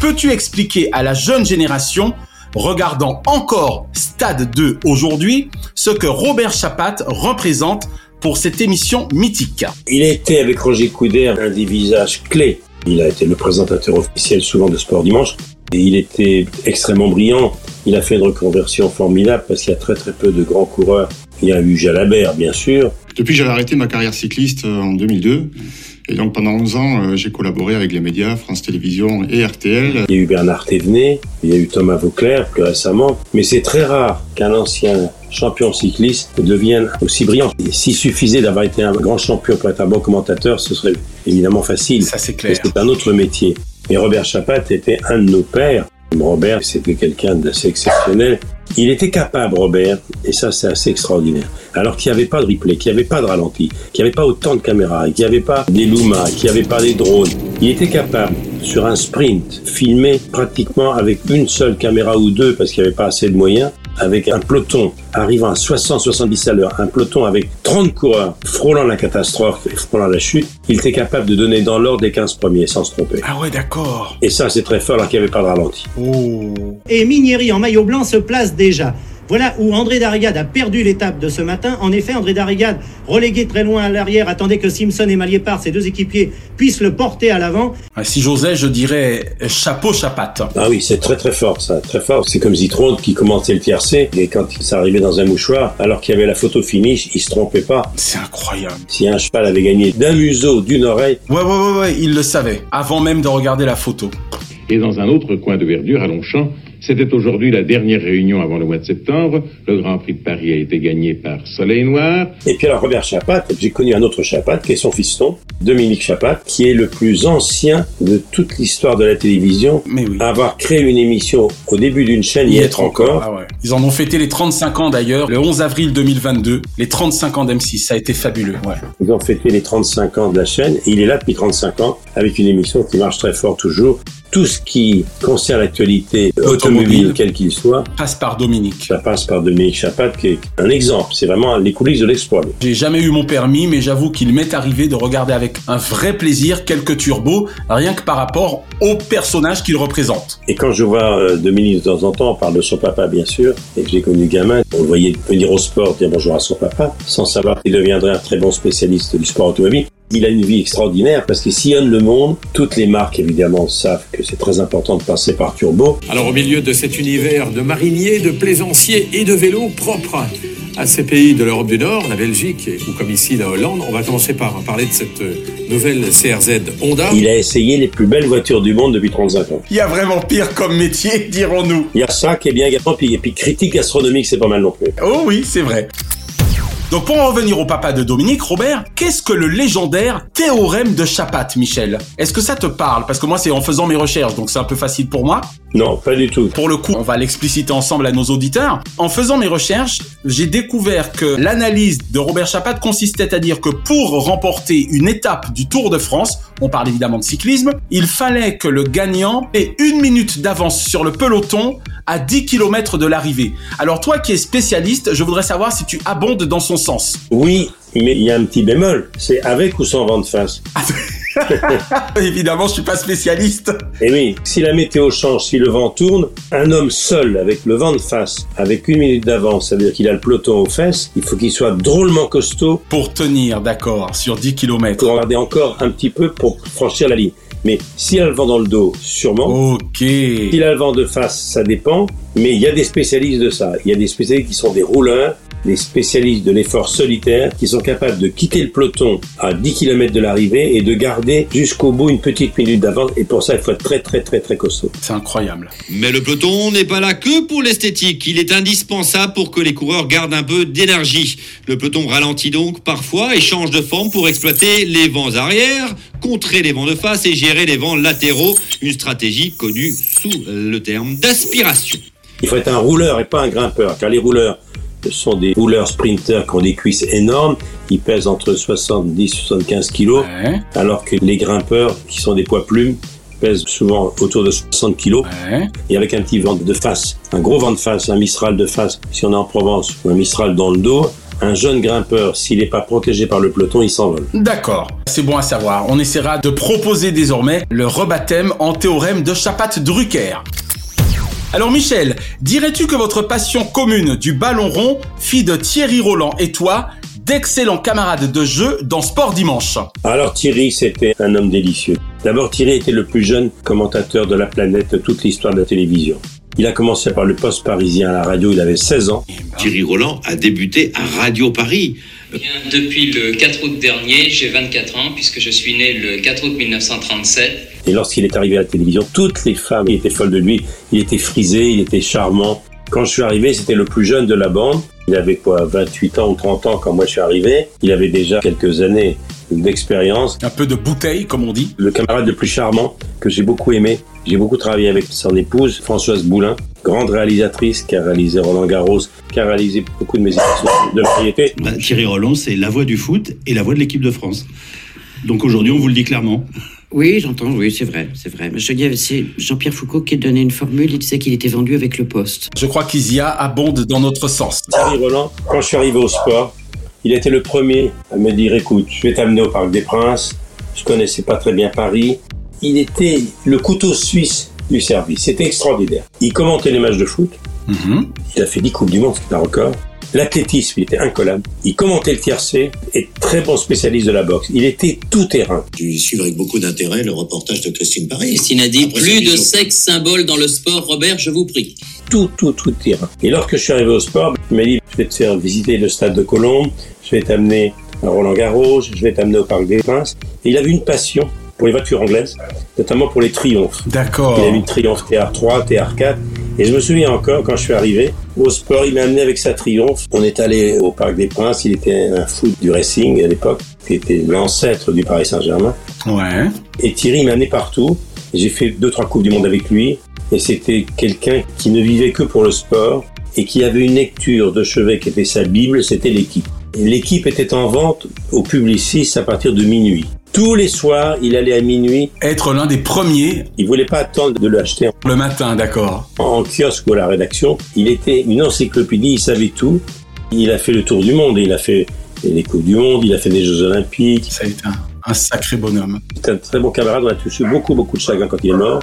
Peux-tu expliquer à la jeune génération, regardant encore Stade 2 aujourd'hui, ce que Robert Chapat représente pour cette émission mythique? Il était avec Roger Couder un des visages clés. Il a été le présentateur officiel souvent de Sport Dimanche. Et il était extrêmement brillant. Il a fait une reconversion formidable parce qu'il y a très très peu de grands coureurs. Il y a eu Jalabert, bien sûr. Depuis, j'avais arrêté ma carrière cycliste euh, en 2002. Et donc, pendant 11 ans, euh, j'ai collaboré avec les médias, France Télévisions et RTL. Il y a eu Bernard Thévenet, il y a eu Thomas Vauclair plus récemment. Mais c'est très rare qu'un ancien champion cycliste devienne aussi brillant. Et S'il suffisait d'avoir été un grand champion pour être un bon commentateur, ce serait évidemment facile. Ça, c'est clair. Mais c'est un autre métier. Et Robert Chapat était un de nos pères. Robert, c'était quelqu'un d'assez exceptionnel. Il était capable, Robert, et ça c'est assez extraordinaire, alors qu'il n'y avait pas de replay, qu'il n'y avait pas de ralenti, qu'il n'y avait pas autant de caméras, qu'il n'y avait pas des Luma, qu'il n'y avait pas des drones. Il était capable, sur un sprint, filmer pratiquement avec une seule caméra ou deux, parce qu'il n'y avait pas assez de moyens, avec un peloton arrivant à 60-70 à l'heure, un peloton avec 30 coureurs frôlant la catastrophe et frôlant la chute, il était capable de donner dans l'ordre les 15 premiers sans se tromper. Ah ouais, d'accord. Et ça, c'est très fort alors qu'il n'y avait pas de ralenti. Et Minieri en maillot blanc se place déjà. Voilà où André Darrigade a perdu l'étape de ce matin. En effet, André Darrigade, relégué très loin à l'arrière, attendait que Simpson et Maliépard, ses deux équipiers, puissent le porter à l'avant. Ah, Si j'osais, je dirais euh, chapeau Chapat. Ah oui, c'est très très fort ça, très fort. C'est comme Zitron qui commençait le tiercé et quand il s'arrivait dans un mouchoir, alors qu'il y avait la photo finish, il se trompait pas. C'est incroyable. Si un cheval avait gagné d'un museau, d'une oreille, Ouais, ouais, ouais, ouais, il le savait, avant même de regarder la photo. Et dans un autre coin de verdure, à Longchamp, c'était aujourd'hui la dernière réunion avant le mois de septembre. Le Grand Prix de Paris a été gagné par Soleil Noir. Et puis alors Robert Chapat, j'ai connu un autre Chapat qui est son fiston, Dominique Chapat, qui est le plus ancien de toute l'histoire de la télévision à avoir créé une émission au début d'une chaîne, y, être encore. Ah ouais. Ils en ont fêté les 35 ans d'ailleurs, le 11 avril 2022. Les 35 ans d'M6, ça a été fabuleux. Ouais. Ils ont fêté les 35 ans de la chaîne et il est là depuis 35 ans avec une émission qui marche très fort toujours. Tout ce qui concerne l'actualité automobile, quel qu'il soit, passe par Dominique. Ça passe par Dominique Chapat, qui est un exemple. C'est vraiment les coulisses de l'exploit. J'ai jamais eu mon permis, mais j'avoue qu'il m'est arrivé de regarder avec un vrai plaisir quelques turbos, rien que par rapport au personnage qu'il représente. Et quand je vois euh, Dominique de temps en temps, on parle de son papa bien sûr, et que j'ai connu gamin, on le voyait venir au sport, dire bonjour à son papa, sans savoir qu'il deviendrait un très bon spécialiste du sport automobile. Il a une vie extraordinaire parce qu'il sillonne le monde. Toutes les marques, évidemment, savent que c'est très important de passer par Turbo. Alors, au milieu de cet univers de mariniers, de plaisanciers et de vélos propres à ces pays de l'Europe du Nord, la Belgique ou comme ici la Hollande, on va commencer par parler de cette euh, nouvelle CRZ Honda. Il a essayé les plus belles voitures du monde depuis 35 ans. Il y a vraiment pire comme métier, [LAUGHS] dirons-nous. Il y a ça qui est bien également, puis, et puis critique gastronomique, c'est pas mal non plus. Oh oui, c'est vrai. Donc pour en revenir au papa de Dominique, Robert, qu'est-ce que le légendaire théorème de Chapat, Michel? Est-ce que ça te parle? Parce que moi c'est en faisant mes recherches, donc c'est un peu facile pour moi. Non, pas du tout. Pour le coup, on va l'expliciter ensemble à nos auditeurs. En faisant mes recherches, j'ai découvert que l'analyse de Robert Chapat consistait à dire que pour remporter une étape du Tour de France, on parle évidemment de cyclisme, il fallait que le gagnant ait une minute d'avance sur le peloton à 10 km de l'arrivée. Alors toi qui es spécialiste, je voudrais savoir si tu abondes dans son sens. Oui, mais il y a un petit bémol. C'est avec ou sans vent de face. [LAUGHS] Évidemment, je suis pas spécialiste. Et oui, si la météo change, si le vent tourne, un homme seul avec le vent de face, avec une minute d'avance, ça veut dire qu'il a le peloton aux fesses, il faut qu'il soit drôlement costaud. Pour tenir, d'accord, sur 10 km. Pour regarder encore un petit peu pour franchir la ligne. Mais s'il a le vent dans le dos, sûrement. Ok. S'il a le vent de face, ça dépend. Mais il y a des spécialistes de ça. Il y a des spécialistes qui sont des rouleurs, des spécialistes de l'effort solitaire, qui sont capables de quitter le peloton à 10 km de l'arrivée et de garder jusqu'au bout une petite minute d'avance. Et pour ça, il faut être très, très, très, très costaud. C'est incroyable. Mais le peloton n'est pas là que pour l'esthétique. Il est indispensable pour que les coureurs gardent un peu d'énergie. Le peloton ralentit donc parfois et change de forme pour exploiter les vents arrière, contrer les vents de face et gérer les vents latéraux. Une stratégie connue sous le terme d'aspiration. Il faut être un rouleur et pas un grimpeur, car les rouleurs ce sont des rouleurs sprinters qui ont des cuisses énormes. Ils pèsent entre 70 et 75 kilos, alors que les grimpeurs, qui sont des poids plumes, pèsent souvent autour de 60 kilos. Et avec un petit vent de face, un gros vent de face, un Mistral de face, si on est en Provence, ou un Mistral dans le dos, un jeune grimpeur, s'il n'est pas protégé par le peloton, il s'envole. D'accord, c'est bon à savoir. On essaiera de proposer désormais le rebaptême en théorème de Chapat-Drucker. Alors Michel, dirais-tu que votre passion commune du ballon rond fit de Thierry Roland et toi d'excellents camarades de jeu dans Sport Dimanche? Alors Thierry, c'était un homme délicieux. D'abord, Thierry était le plus jeune commentateur de la planète de toute l'histoire de la télévision. Il a commencé par le poste parisien à la radio, il avait 16 ans. Thierry Roland a débuté à Radio Paris. Depuis le 4 août dernier, j'ai 24 ans puisque je suis né le 4 août 1937. Et lorsqu'il est arrivé à la télévision, toutes les femmes étaient folles de lui. Il était frisé, il était charmant. Quand je suis arrivé, c'était le plus jeune de la bande. Il avait quoi, 28 ans ou 30 ans quand moi je suis arrivé. Il avait déjà quelques années d'expérience. Un peu de bouteille, comme on dit. Le camarade le plus charmant que j'ai beaucoup aimé. J'ai beaucoup travaillé avec son épouse, Françoise Boulin, grande réalisatrice qui a réalisé Roland Garros, qui a réalisé beaucoup de mes émissions de variété. Bah, Thierry Roland, c'est la voix du foot et la voix de l'équipe de France. Donc aujourd'hui, on vous le dit clairement. Oui, j'entends, oui, c'est vrai, c'est vrai. Mais je dis, c'est Jean-Pierre Foucault qui donnait une formule, il disait qu'il était vendu avec le poste. Je crois qu'Isia abonde dans notre sens. Thierry Roland, quand je suis arrivé au sport, il était le premier à me dire, écoute, je vais t'amener au Parc des Princes, je connaissais pas très bien Paris. Il était le couteau suisse du service, c'était extraordinaire. Il commentait les matchs de foot, il a fait 10 Coupes du Monde, c'est un record. L'athlétisme, il était incollable. Il commentait le tiercé et très bon spécialiste de la boxe. Il était tout terrain. J'ai suivi avec beaucoup d'intérêt le reportage de Christine Paris. Christine a dit Après plus de sexe symbole dans le sport, Robert, je vous prie. Tout, tout, tout terrain. Et lorsque je suis arrivé au sport, il m'a dit, je vais te faire visiter le stade de Colombes, je vais t'amener à Roland Garros, je vais t'amener au Parc des Princes. Et il avait une passion pour les voitures anglaises, notamment pour les triomphes. D'accord. Il avait une triomphe TR3, TR4. Et je me souviens encore, quand je suis arrivé au sport, il m'a amené avec sa triomphe. On est allé au Parc des Princes, il était un fou du racing à l'époque, qui était l'ancêtre du Paris Saint-Germain. Ouais. Et Thierry m'a amené partout. J'ai fait deux, trois Coupes du Monde avec lui. Et c'était quelqu'un qui ne vivait que pour le sport et qui avait une lecture de chevet qui était sa Bible, c'était l'équipe. L'équipe était en vente au Publicis à partir de minuit. Tous les soirs, il allait à minuit. Être l'un des premiers. Il voulait pas attendre de le acheter. Le matin, d'accord. En kiosque ou à la rédaction. Il était une encyclopédie, il savait tout. Il a fait le tour du monde. Il a fait les Coupes du Monde, il a fait des Jeux Olympiques. Ça a été un, un sacré bonhomme. C'est un très bon camarade, on a touché beaucoup, beaucoup de chagrin quand il est mort.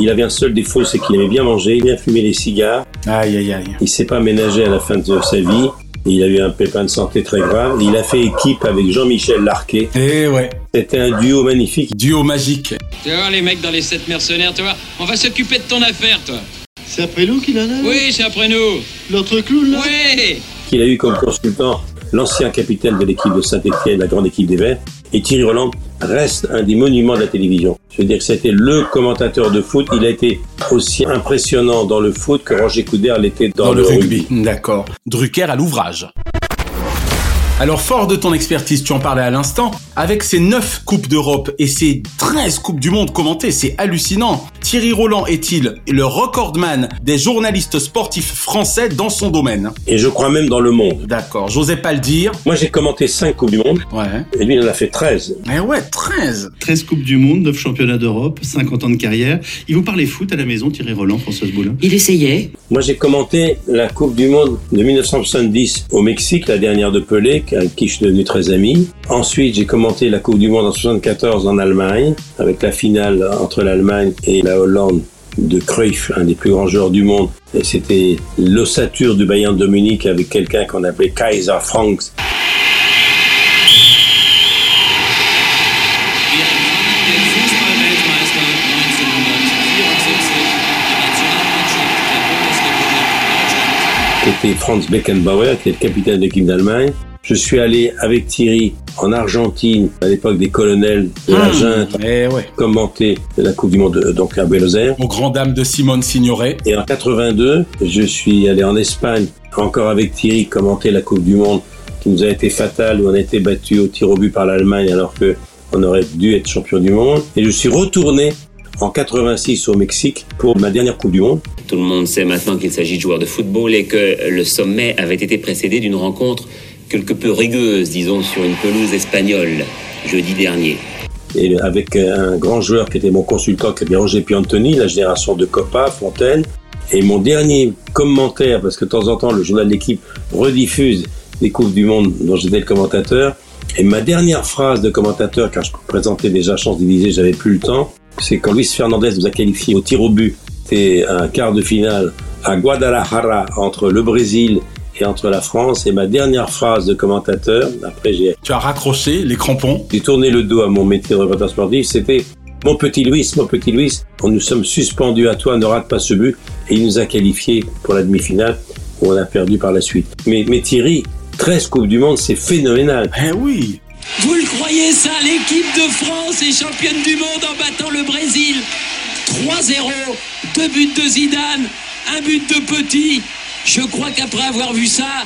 Il avait un seul défaut, c'est qu'il aimait bien manger, bien fumer les cigares. Aïe, aïe, aïe. Il s'est pas ménagé à la fin de sa vie. Il a eu un pépin de santé très grave. Il a fait équipe avec Jean-Michel Larquet. Eh ouais. C'était un duo magnifique. Duo magique. Tu vas voir les mecs dans les sept mercenaires, tu vois, on va s'occuper de ton affaire, toi. C'est après nous qu'il en a Oui, c'est après nous. L'autre clown là Oui Qu'il a eu comme consultant l'ancien capitaine de l'équipe de Saint-Etienne, la grande équipe des Verts. Et Thierry Roland reste un des monuments de la télévision. Je veux dire que c'était le commentateur de foot. Il a été aussi impressionnant dans le foot que Roger Coudert l'était dans, le rugby. D'accord. Drucker à l'ouvrage. Alors fort de ton expertise, tu en parlais à l'instant, avec ces 9 Coupes d'Europe et ces 13 Coupes du Monde commentées, c'est hallucinant. Thierry Roland est-il le recordman des journalistes sportifs français dans son domaine? Et je crois même dans le monde. D'accord, j'osais pas le dire. Moi j'ai commenté 5 Coupes du Monde. Ouais. Et lui il en a fait 13. Mais ouais, 13 13 Coupes du Monde, 9 championnats d'Europe, 50 ans de carrière. Il vous parlait foot à la maison, Thierry Roland, Françoise Boulin? Il essayait. Moi j'ai commenté la Coupe du Monde de 1970 au Mexique, la dernière de Pelé, avec qui je suis devenu très ami. Ensuite j'ai commenté la Coupe du Monde en 74 en Allemagne, avec la finale entre l'Allemagne et la Hollande de Cruyff, un des plus grands joueurs du monde. Et c'était l'ossature du Bayern de Munich avec quelqu'un qu'on appelait Kaiser Franks. Franz Beckenbauer, qui est le capitaine de l'équipe d'Allemagne. Je suis allé avec Thierry en Argentine, à l'époque des colonels de la junte, Eh ouais. commenter la Coupe du Monde donc à Buenos Aires. Aux grand dames de Simone Signoret. Et en 82, je suis allé en Espagne, encore avec Thierry, commenter la Coupe du Monde qui nous a été fatale, où on a été battu au tir au but par l'Allemagne alors que on aurait dû être champion du monde. Et je suis retourné en 86 au Mexique pour ma dernière Coupe du Monde. Tout le monde sait maintenant qu'il s'agit de joueurs de football et que le sommet avait été précédé d'une rencontre quelque peu rigueuse, disons, sur une pelouse espagnole, jeudi dernier. Et avec un grand joueur qui était mon consultant, qui était Roger Piantoni, la génération de Copa, Fontaine. Et mon dernier commentaire, parce que de temps en temps, le journal de l'équipe rediffuse les Coupes du Monde dont j'étais le commentateur. Et ma dernière phrase de commentateur, car je présentais déjà Chance divisée, j'avais plus le temps, c'est quand Luis Fernandez nous a qualifié au tir au but. C'était un quart de finale à Guadalajara entre le Brésil et entre la France. Et ma dernière phrase de commentateur, après j'ai Tu as raccroché les crampons. j'ai tourné le dos à mon métier de reporter sportif, c'était mon petit Louis, mon petit Louis, on nous sommes suspendus à toi, ne rate pas ce but. Et il nous a qualifiés pour la demi-finale, où on a perdu par la suite. Mais, mais Thierry, 13 Coupes du Monde, c'est phénoménal. Eh oui Vous le croyez ça L'équipe de France est championne du monde en battant le Brésil 3-0, deux buts de Zidane, un but de Petit. Je crois qu'après avoir vu ça,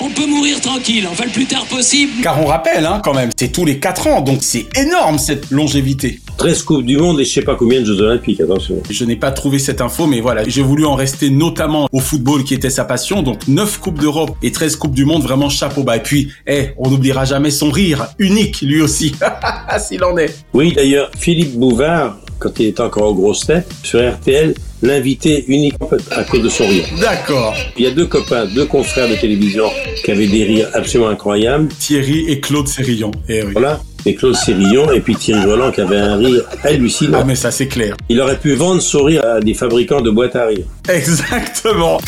on peut mourir tranquille, enfin le plus tard possible. Car on rappelle, hein, quand même, c'est tous les 4 ans, donc c'est énorme cette longévité. 13 Coupes du Monde et je sais pas combien de Jeux Olympiques, attention. Je n'ai pas trouvé cette info, mais voilà, j'ai voulu en rester notamment au football qui était sa passion. Donc 9 Coupes d'Europe et 13 Coupes du Monde, vraiment chapeau bas. Et puis, eh, on n'oubliera jamais son rire, unique lui aussi, [LAUGHS] s'il en est. Oui, d'ailleurs, Philippe Bouvard, quand il était encore au gros step, sur RTL, l'invitait uniquement à cause de son rire. D'accord. Il y a deux copains, deux confrères de télévision qui avaient des rires absolument incroyables. Thierry et Claude Sérillon. Eh oui. Voilà. Et Claude Sérillon et puis Thierry Roland qui avait un rire hallucinant. Ah mais ça c'est clair. Il aurait pu vendre son rire à des fabricants de boîtes à rire. Exactement.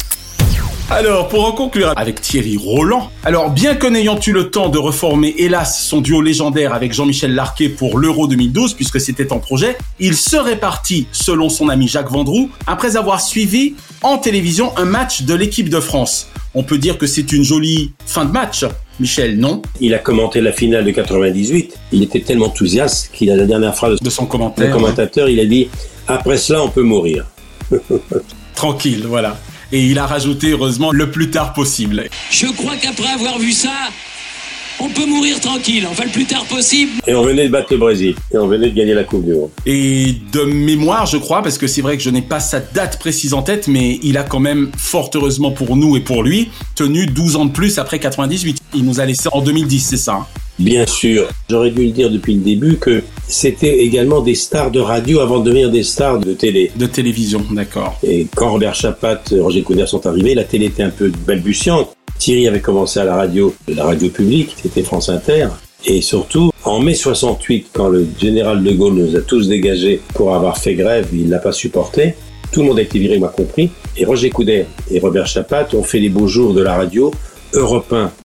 Alors, pour en conclure avec Thierry Roland, alors bien que n'ayant eu le temps de reformer hélas son duo légendaire avec Jean-Michel Larquet pour l'Euro 2012 puisque c'était en projet, il serait parti, selon son ami Jacques Vendroux, après avoir suivi en télévision un match de l'équipe de France. On peut dire que c'est une jolie fin de match. Michel, non? Il a commenté la finale de 98. Il était tellement enthousiaste qu'il a la dernière phrase de son le commentaire. commentateur. Il a dit Après cela, on peut mourir. [LAUGHS] Tranquille, voilà. Et il a rajouté, heureusement, le plus tard possible. Je crois qu'après avoir vu ça, on peut mourir tranquille, enfin le plus tard possible. Et on venait de battre le Brésil. Et on venait de gagner la Coupe du Monde. Et de mémoire, je crois, parce que c'est vrai que je n'ai pas sa date précise en tête, mais il a quand même, fort heureusement pour nous et pour lui, tenu 12 ans de plus après 98. Il nous a laissé en 2010, c'est ça hein? Bien sûr, j'aurais dû le dire depuis le début que c'était également des stars de radio avant de devenir des stars de télé. De télévision, d'accord. Et quand Robert Chapat, Roger Coudert sont arrivés, la télé était un peu balbutiante. Thierry avait commencé à la radio, la radio publique, c'était France Inter. Et surtout, en mai 68, quand le général de Gaulle nous a tous dégagés pour avoir fait grève, il l'a pas supporté. Tout le monde a été viré, m'a compris. Et Roger Coudert et Robert Chapat ont fait les beaux jours de la radio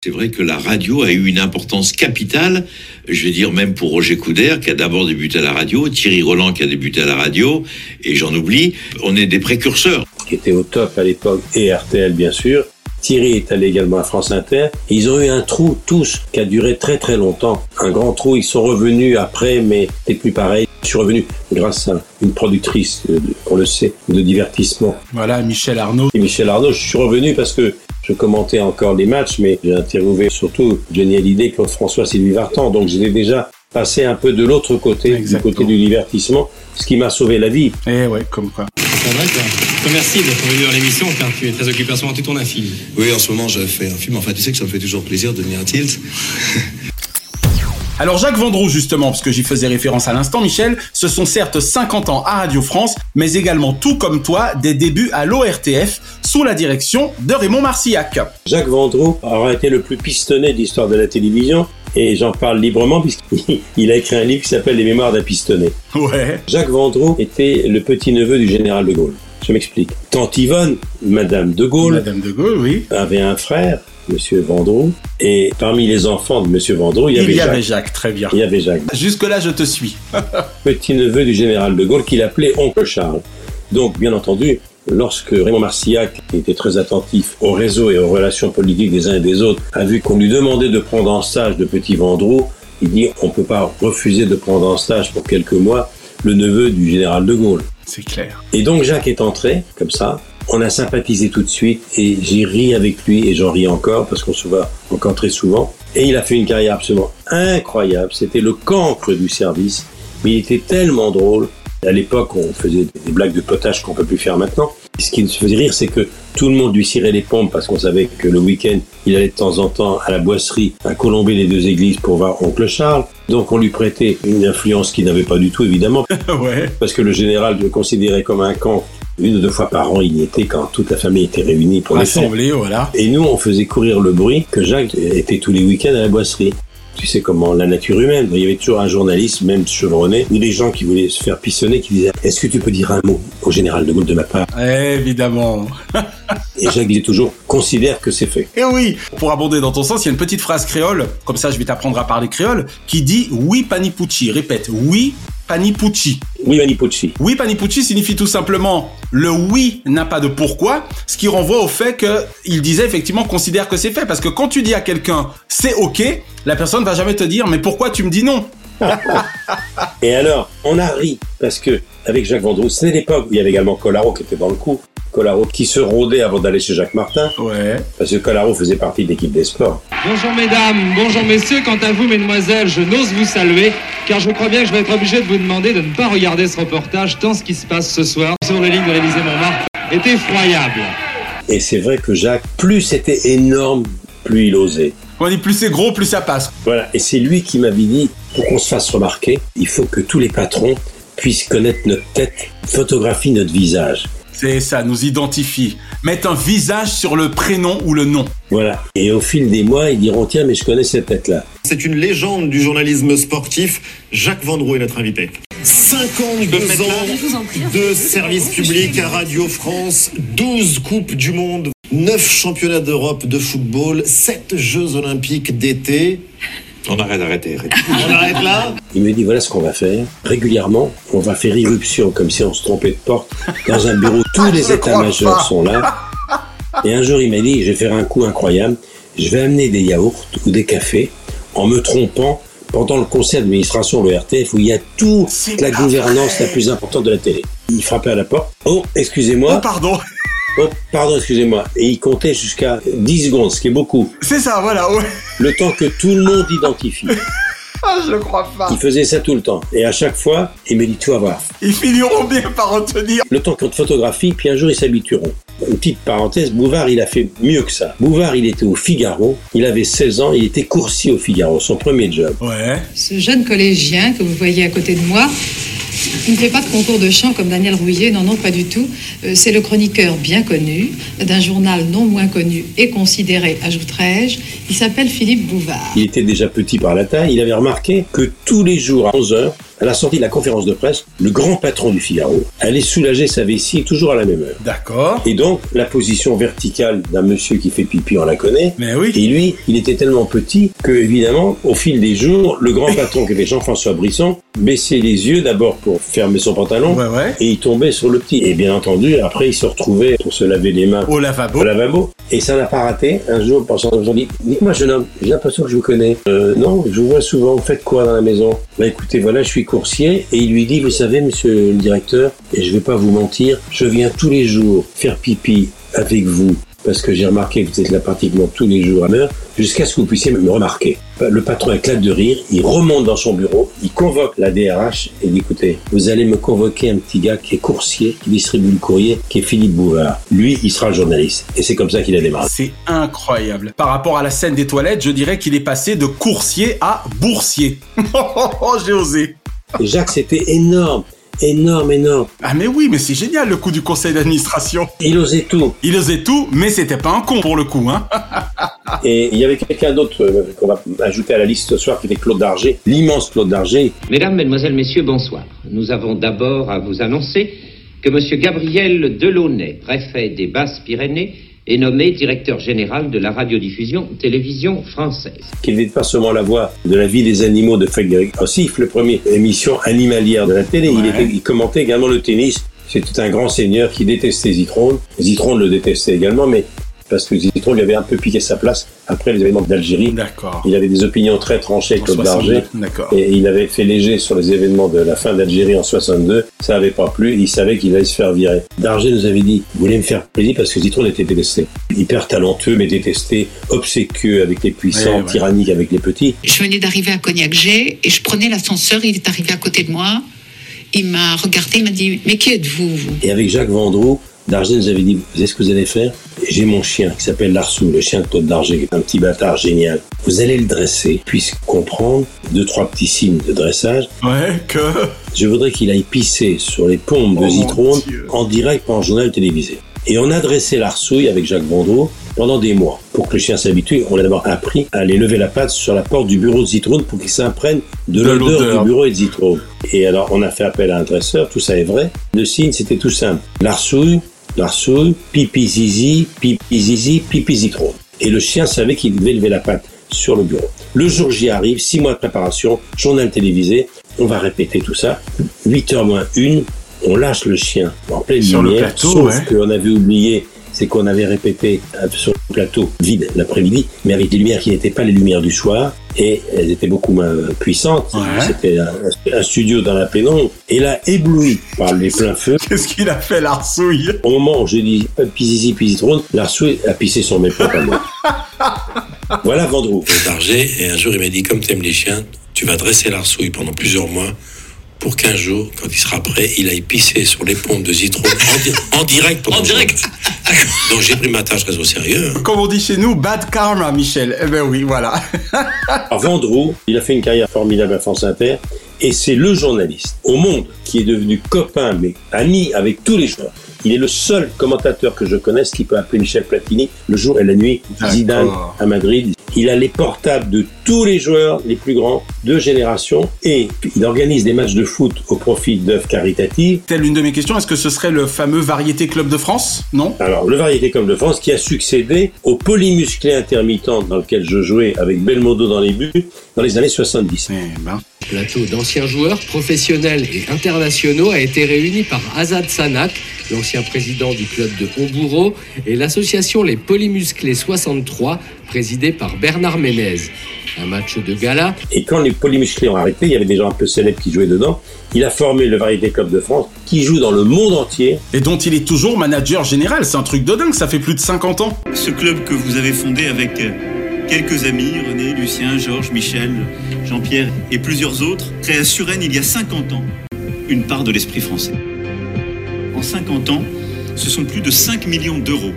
C'est vrai que la radio a eu une importance capitale, je veux dire même pour Roger Coudert qui a d'abord débuté à la radio, Thierry Roland qui a débuté à la radio, et j'en oublie, on est des précurseurs. Qui était au top à l'époque, et RTL bien sûr. Thierry est allé également à France Inter. Ils ont eu un trou, tous, qui a duré très très longtemps. Un grand trou, ils sont revenus après, mais c'est plus pareil. Je suis revenu grâce à une productrice, euh, on le sait, de divertissement. Voilà, Michel Arnaud. Et Michel Arnaud, je suis revenu parce que je commentais encore les matchs, mais j'ai interviewé surtout Johnny Hallyday, Claude François, Sylvie Vartan. Donc j'étais déjà passé un peu de l'autre côté, du côté du divertissement, ce qui m'a sauvé la vie. Eh ouais, comme quoi. C'est vrai, toi. Merci d'être venu dans l'émission car tu es très occupé en ce moment. Tu tournes un film. Oui, en ce moment, je fais un film. Enfin, tu sais que ça me fait toujours plaisir de venir à Tilt. Alors Jacques Vendroux justement, parce que j'y faisais référence à l'instant Michel, ce sont certes 50 ans à Radio France, mais également tout comme toi, des débuts à l'ORTF sous la direction de Raymond Marcillac. Jacques Vendroux aura été le plus pistonné de l'histoire de la télévision. Et j'en parle librement puisqu'il [LAUGHS] a écrit un livre qui s'appelle Les Mémoires d'un pistonné. Ouais. Jacques Vendroux était le petit-neveu du général de Gaulle. Je m'explique. Tante Yvonne, Madame de Gaulle, Madame de Gaulle, oui. avait un frère, Monsieur Vendroux, et parmi les enfants de Monsieur Vendroux, il y Il avait y Jacques. avait Jacques, très bien. Il y avait Jacques. Jusque-là, je te suis. [LAUGHS] Petit-neveu du général de Gaulle qu'il appelait Oncle Charles. Donc, bien entendu, lorsque Raymond Marcillac, qui était très attentif au réseau et aux relations politiques des uns et des autres, a vu qu'on lui demandait de prendre en stage de Petit Vendroux, il dit on peut pas refuser de prendre en stage pour quelques mois le neveu du général de Gaulle. C'est clair. Et donc Jacques est entré, comme ça. On a sympathisé tout de suite et j'ai ri avec lui et j'en ris encore parce qu'on se voit encore très souvent. Et il a fait une carrière absolument incroyable. C'était le cancre du service, mais il était tellement drôle. À l'époque, on faisait des blagues de potage qu'on peut plus faire maintenant. Ce qui nous faisait rire, c'est que tout le monde lui cirait les pompes parce qu'on savait que le week-end, il allait de temps en temps à la boisserie à colomber les deux églises pour voir oncle Charles. Donc on lui prêtait une influence qu'il n'avait pas du tout, évidemment. [LAUGHS] ouais. Parce que le général le considérait comme un camp. Une ou deux fois par an, il y était quand toute la famille était réunie pour les fêtes. Assemblée, voilà. Et nous, on faisait courir le bruit que Jacques était tous les week-ends à la boisserie. Tu sais comment la nature humaine, il y avait toujours un journaliste, même chevronné, ou des gens qui voulaient se faire pissonner, qui disaient Est-ce que tu peux dire un mot au général de Gaulle de ma part? Évidemment. Et Jacques disait toujours Considère que c'est fait. Et oui, pour abonder dans ton sens, il y a une petite phrase créole, comme ça je vais t'apprendre à parler créole, qui dit oui panipucci. Répète, oui panipucci. Oui panipucci. Oui panipucci signifie tout simplement le oui n'a pas de pourquoi, ce qui renvoie au fait que il disait effectivement considère que c'est fait, parce que quand tu dis à quelqu'un c'est ok, la personne va jamais te dire mais pourquoi tu me dis non? [LAUGHS] Et alors, on a ri, parce que avec Jacques Vendroux, c'était l'époque où il y avait également Collaro qui était dans le coup. Collaro qui se rôdait avant d'aller chez Jacques Martin. Ouais. Parce que Collaro faisait partie de l'équipe des sports. Bonjour mesdames, bonjour messieurs, quant à vous mesdemoiselles, je n'ose vous saluer car je crois bien que je vais être obligé de vous demander de ne pas regarder ce reportage tant ce qui se passe ce soir sur les lignes de l'Élysée Montmartre est effroyable. Et c'est vrai que Jacques, plus c'était énorme, plus il osait. On dit plus c'est gros, plus ça passe. Voilà, et c'est lui qui m'avait dit, pour qu'on se fasse remarquer, il faut que tous les patrons puissent connaître notre tête, photographient notre visage. C'est ça, nous identifie. Mettre un visage sur le prénom ou le nom. Voilà. Et au fil des mois, ils diront, tiens, mais je connais cette tête-là. C'est une légende du journalisme sportif. Jacques Vendroux est notre invité. 52 ans de service public à Radio France, 12 Coupes du Monde, 9 championnats d'Europe de football, 7 Jeux Olympiques d'été. On arrête d'arrêter. On [LAUGHS] arrête là Il me dit, voilà ce qu'on va faire. Régulièrement, on va faire irruption comme si on se trompait de porte dans un bureau. [LAUGHS] Tous les états-majors sont là. Et un jour, il m'a dit, je vais faire un coup incroyable. Je vais amener des yaourts ou des cafés en me trompant pendant le conseil d'administration, le RTF, où il y a toute la gouvernance la plus importante de la télé. Il frappait à la porte. Oh, excusez-moi. Oh, pardon. Oh, pardon, excusez-moi. Et il comptait jusqu'à 10 secondes, ce qui est beaucoup. C'est ça, voilà, ouais. Le temps que tout le monde identifie. [LAUGHS] Ah, je crois pas. Il faisait ça tout le temps. Et à chaque fois, il me dit, tu vas voir. Ils finiront bien par retenir. Le temps qu'on te photographie, puis un jour ils s'habitueront. Une petite parenthèse, Bouvard, il a fait mieux que ça. Bouvard, il était au Figaro, il avait 16 ans, il était coursier au Figaro, son premier job. Ouais. Ce jeune collégien que vous voyez à côté de moi, il ne fait pas de concours de chant comme Daniel Rouillet, non, non, pas du tout. Euh, C'est le chroniqueur bien connu d'un journal non moins connu et considéré, ajouterais-je. Il s'appelle Philippe Bouvard. Il était déjà petit par la taille, il avait remarqué que tous les jours à 11h, à la sortie de la conférence de presse, le grand patron du Figaro allait soulager sa vessie toujours à la même heure. D'accord. Et donc, la position verticale d'un monsieur qui fait pipi, on la connaît. Mais oui. Et lui, il était tellement petit que, évidemment, au fil des jours, le grand [LAUGHS] patron qui était Jean-François Brisson baissait les yeux d'abord pour fermer son pantalon. Et il tombait sur le petit. Et bien entendu, après, il se retrouvait pour se laver les mains au lavabo. Au lavabo. Et ça n'a pas raté. Un jour, pensant dit Dites-moi, jeune homme, j'ai l'impression que je vous connais. Euh, non, je vous vois souvent. Vous faites quoi dans la maison? Bah écoutez, voilà, je suis coursier. Et il lui dit Vous savez, monsieur le directeur, et je vais pas vous mentir, je viens tous les jours faire pipi avec vous. Parce que j'ai remarqué que vous êtes là pratiquement tous les jours à l'heure, jusqu'à ce que vous puissiez me remarquer. Le patron éclate de rire, il remonte dans son bureau, il convoque la DRH et dit écoutez, vous allez me convoquer un petit gars qui est coursier, qui distribue le courrier, qui est Philippe Bouvard. Lui, il sera le journaliste. Et c'est comme ça qu'il a démarré. C'est incroyable. Par rapport à la scène des toilettes, je dirais qu'il est passé de coursier à boursier. [LAUGHS] Oh, j'ai osé. Jacques, c'était énorme. Énorme, énorme. Ah mais oui, mais c'est génial le coup du conseil d'administration. Il osait tout. Il osait tout, mais c'était pas un con pour le coup, hein. [LAUGHS] Et il y avait quelqu'un d'autre euh, qu'on va ajouter à la liste ce soir qui était Claude Darger, l'immense Claude Darger. Mesdames, Mesdemoiselles, Messieurs, bonsoir. Nous avons d'abord à vous annoncer que M. Gabriel Delaunay, préfet des Basses-Pyrénées, est nommé directeur général de la radiodiffusion télévision française. Qui n'était pas seulement la voix de la vie des animaux de Frédéric Ossif, le premier émission animalière de la télé, il, était, il commentait également le tennis. C'était un grand seigneur qui détestait Zitrone. Zitrone le détestait également, mais parce que Zitrone lui avait un peu piqué sa place après les événements d'Algérie. D'accord. Il avait des opinions très tranchées, Claude Darger. 62, d'accord. Et il avait fait léger sur les événements de la fin d'Algérie en 62. Ça n'avait pas plu. Il savait qu'il allait se faire virer. Darger nous avait dit, vous voulez me faire plaisir parce que Zitrone était détesté. Hyper talentueux, mais détesté. Obséquieux avec les puissants, Ouais, ouais. tyrannique avec les petits. Je venais d'arriver à Cognac-G et je prenais l'ascenseur, il est arrivé à côté de moi. Il m'a regardé, il m'a dit Mais qui êtes-vous vous? Et avec Jacques Vendroux, Darger nous avait dit, vous savez ce que vous allez faire? J'ai mon chien qui s'appelle Larsou, le chien de Claude Darger, qui est un petit bâtard génial. Vous allez le dresser, puisse comprendre deux, trois petits signes de dressage. Ouais, que... Je voudrais qu'il aille pisser sur les pompes de Oh, Zitrone en direct par un journal télévisé. Et on a dressé l'arsouille avec Jacques Vendroux pendant des mois. Pour que le chien s'habitue, on a d'abord appris à aller lever la patte sur la porte du bureau de Zitrone pour qu'il s'imprègne de De l'odeur l'odeur. du bureau et de Zitrone. Et alors, on a fait appel à un dresseur, tout ça est vrai. Le signe, c'était tout simple. L'arsouille, l'arsouille, pipi zizi, pipi zizi, pipi. Et le chien savait qu'il devait lever la patte sur le bureau. Le jour J arrive, six mois de préparation, journal télévisé, on va répéter tout ça. 8h moins 1, on lâche le chien en pleine Sur le lumière, plateau, sauf ouais. qu'on avait oublié, c'est qu'on avait répété sur le plateau vide l'après-midi, mais avec des lumières qui n'étaient pas les lumières du soir, et elles étaient beaucoup moins puissantes. C'était un, un studio dans la pénombre. Et là, ébloui par les pleins feux. Qu'est-ce qu'il a fait, l'arsouille Au moment où j'ai dit euh, Pizizi, Pizitrone, l'arsouille a pissé sur mes pantalons. [LAUGHS] voilà Vendroux. Darger, et un jour il m'a dit comme t'aimes les chiens, tu vas dresser l'arsouille pendant plusieurs mois pour qu'un jour, quand il sera prêt, il aille pisser sur les pompes de Zitrone en, di- en direct. En direct [LAUGHS] Donc j'ai pris ma tâche très au sérieux. hein. Comme on dit chez nous, bad karma, Michel. Eh ben oui, voilà. [LAUGHS] Vendroux, il a fait une carrière formidable à France Inter, et c'est le journaliste au monde qui est devenu copain, mais ami avec tous les joueurs. Il est le seul commentateur que je connaisse qui peut appeler Michel Platini le jour et la nuit, Zidane à Madrid. Il a les portables de tous les joueurs les plus grands, deux générations, et il organise des matchs de foot au profit d'œuvres caritatives. Telle une de mes questions, est-ce que ce serait le fameux Variété Club de France? Non? Alors, le Variété Club de France qui a succédé au polymusclé intermittent dans lequel je jouais avec Belmondo dans les buts dans les années 70. Plateau d'anciens joueurs professionnels et internationaux a été réuni par Azad Sanak, l'ancien président du club de Hombourg, et l'association Les Polymusclés 63, présidée par Bernard Ménez. Un match de gala Et quand les polymusclés ont arrêté, il y avait des gens un peu célèbres qui jouaient dedans. Il a formé le Variété Club de France qui joue dans le monde entier. Et dont il est toujours manager général. C'est un truc de dingue, ça fait plus de 50 ans. Ce club que vous avez fondé avec euh, quelques amis, René, Lucien, Georges, Michel, Jean-Pierre et plusieurs autres, crée à Suresnes il y a 50 ans une part de l'esprit français. En 50 ans, ce sont plus de 5 millions d'euros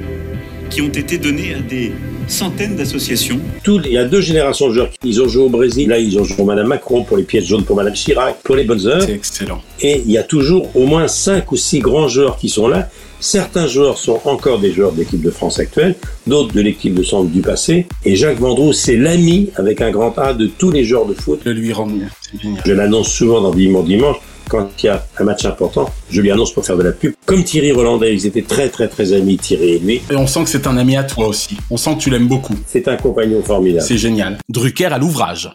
qui ont été donnés à des centaines d'associations. Il y a deux générations de joueurs. Ils ont joué au Brésil, là ils ont joué pour Madame Macron, pour les pièces jaunes pour Madame Chirac, pour les bonnes heures. C'est excellent. Et il y a toujours au moins cinq ou six grands joueurs qui sont là. Certains joueurs sont encore des joueurs de l'équipe de France actuelle, d'autres de l'équipe de centre du passé. Et Jacques Vendroux, c'est l'ami avec un grand A de tous les joueurs de foot. De lui. C'est génial. Je l'annonce souvent dans Vivement Dimanche. Quand il y a un match important, je lui annonce pour faire de la pub. Comme Thierry Rolandet, ils étaient très très très amis, Thierry et lui. Et on sent que c'est un ami à toi aussi. On sent que tu l'aimes beaucoup. C'est un compagnon formidable. C'est génial. Drucker à l'ouvrage.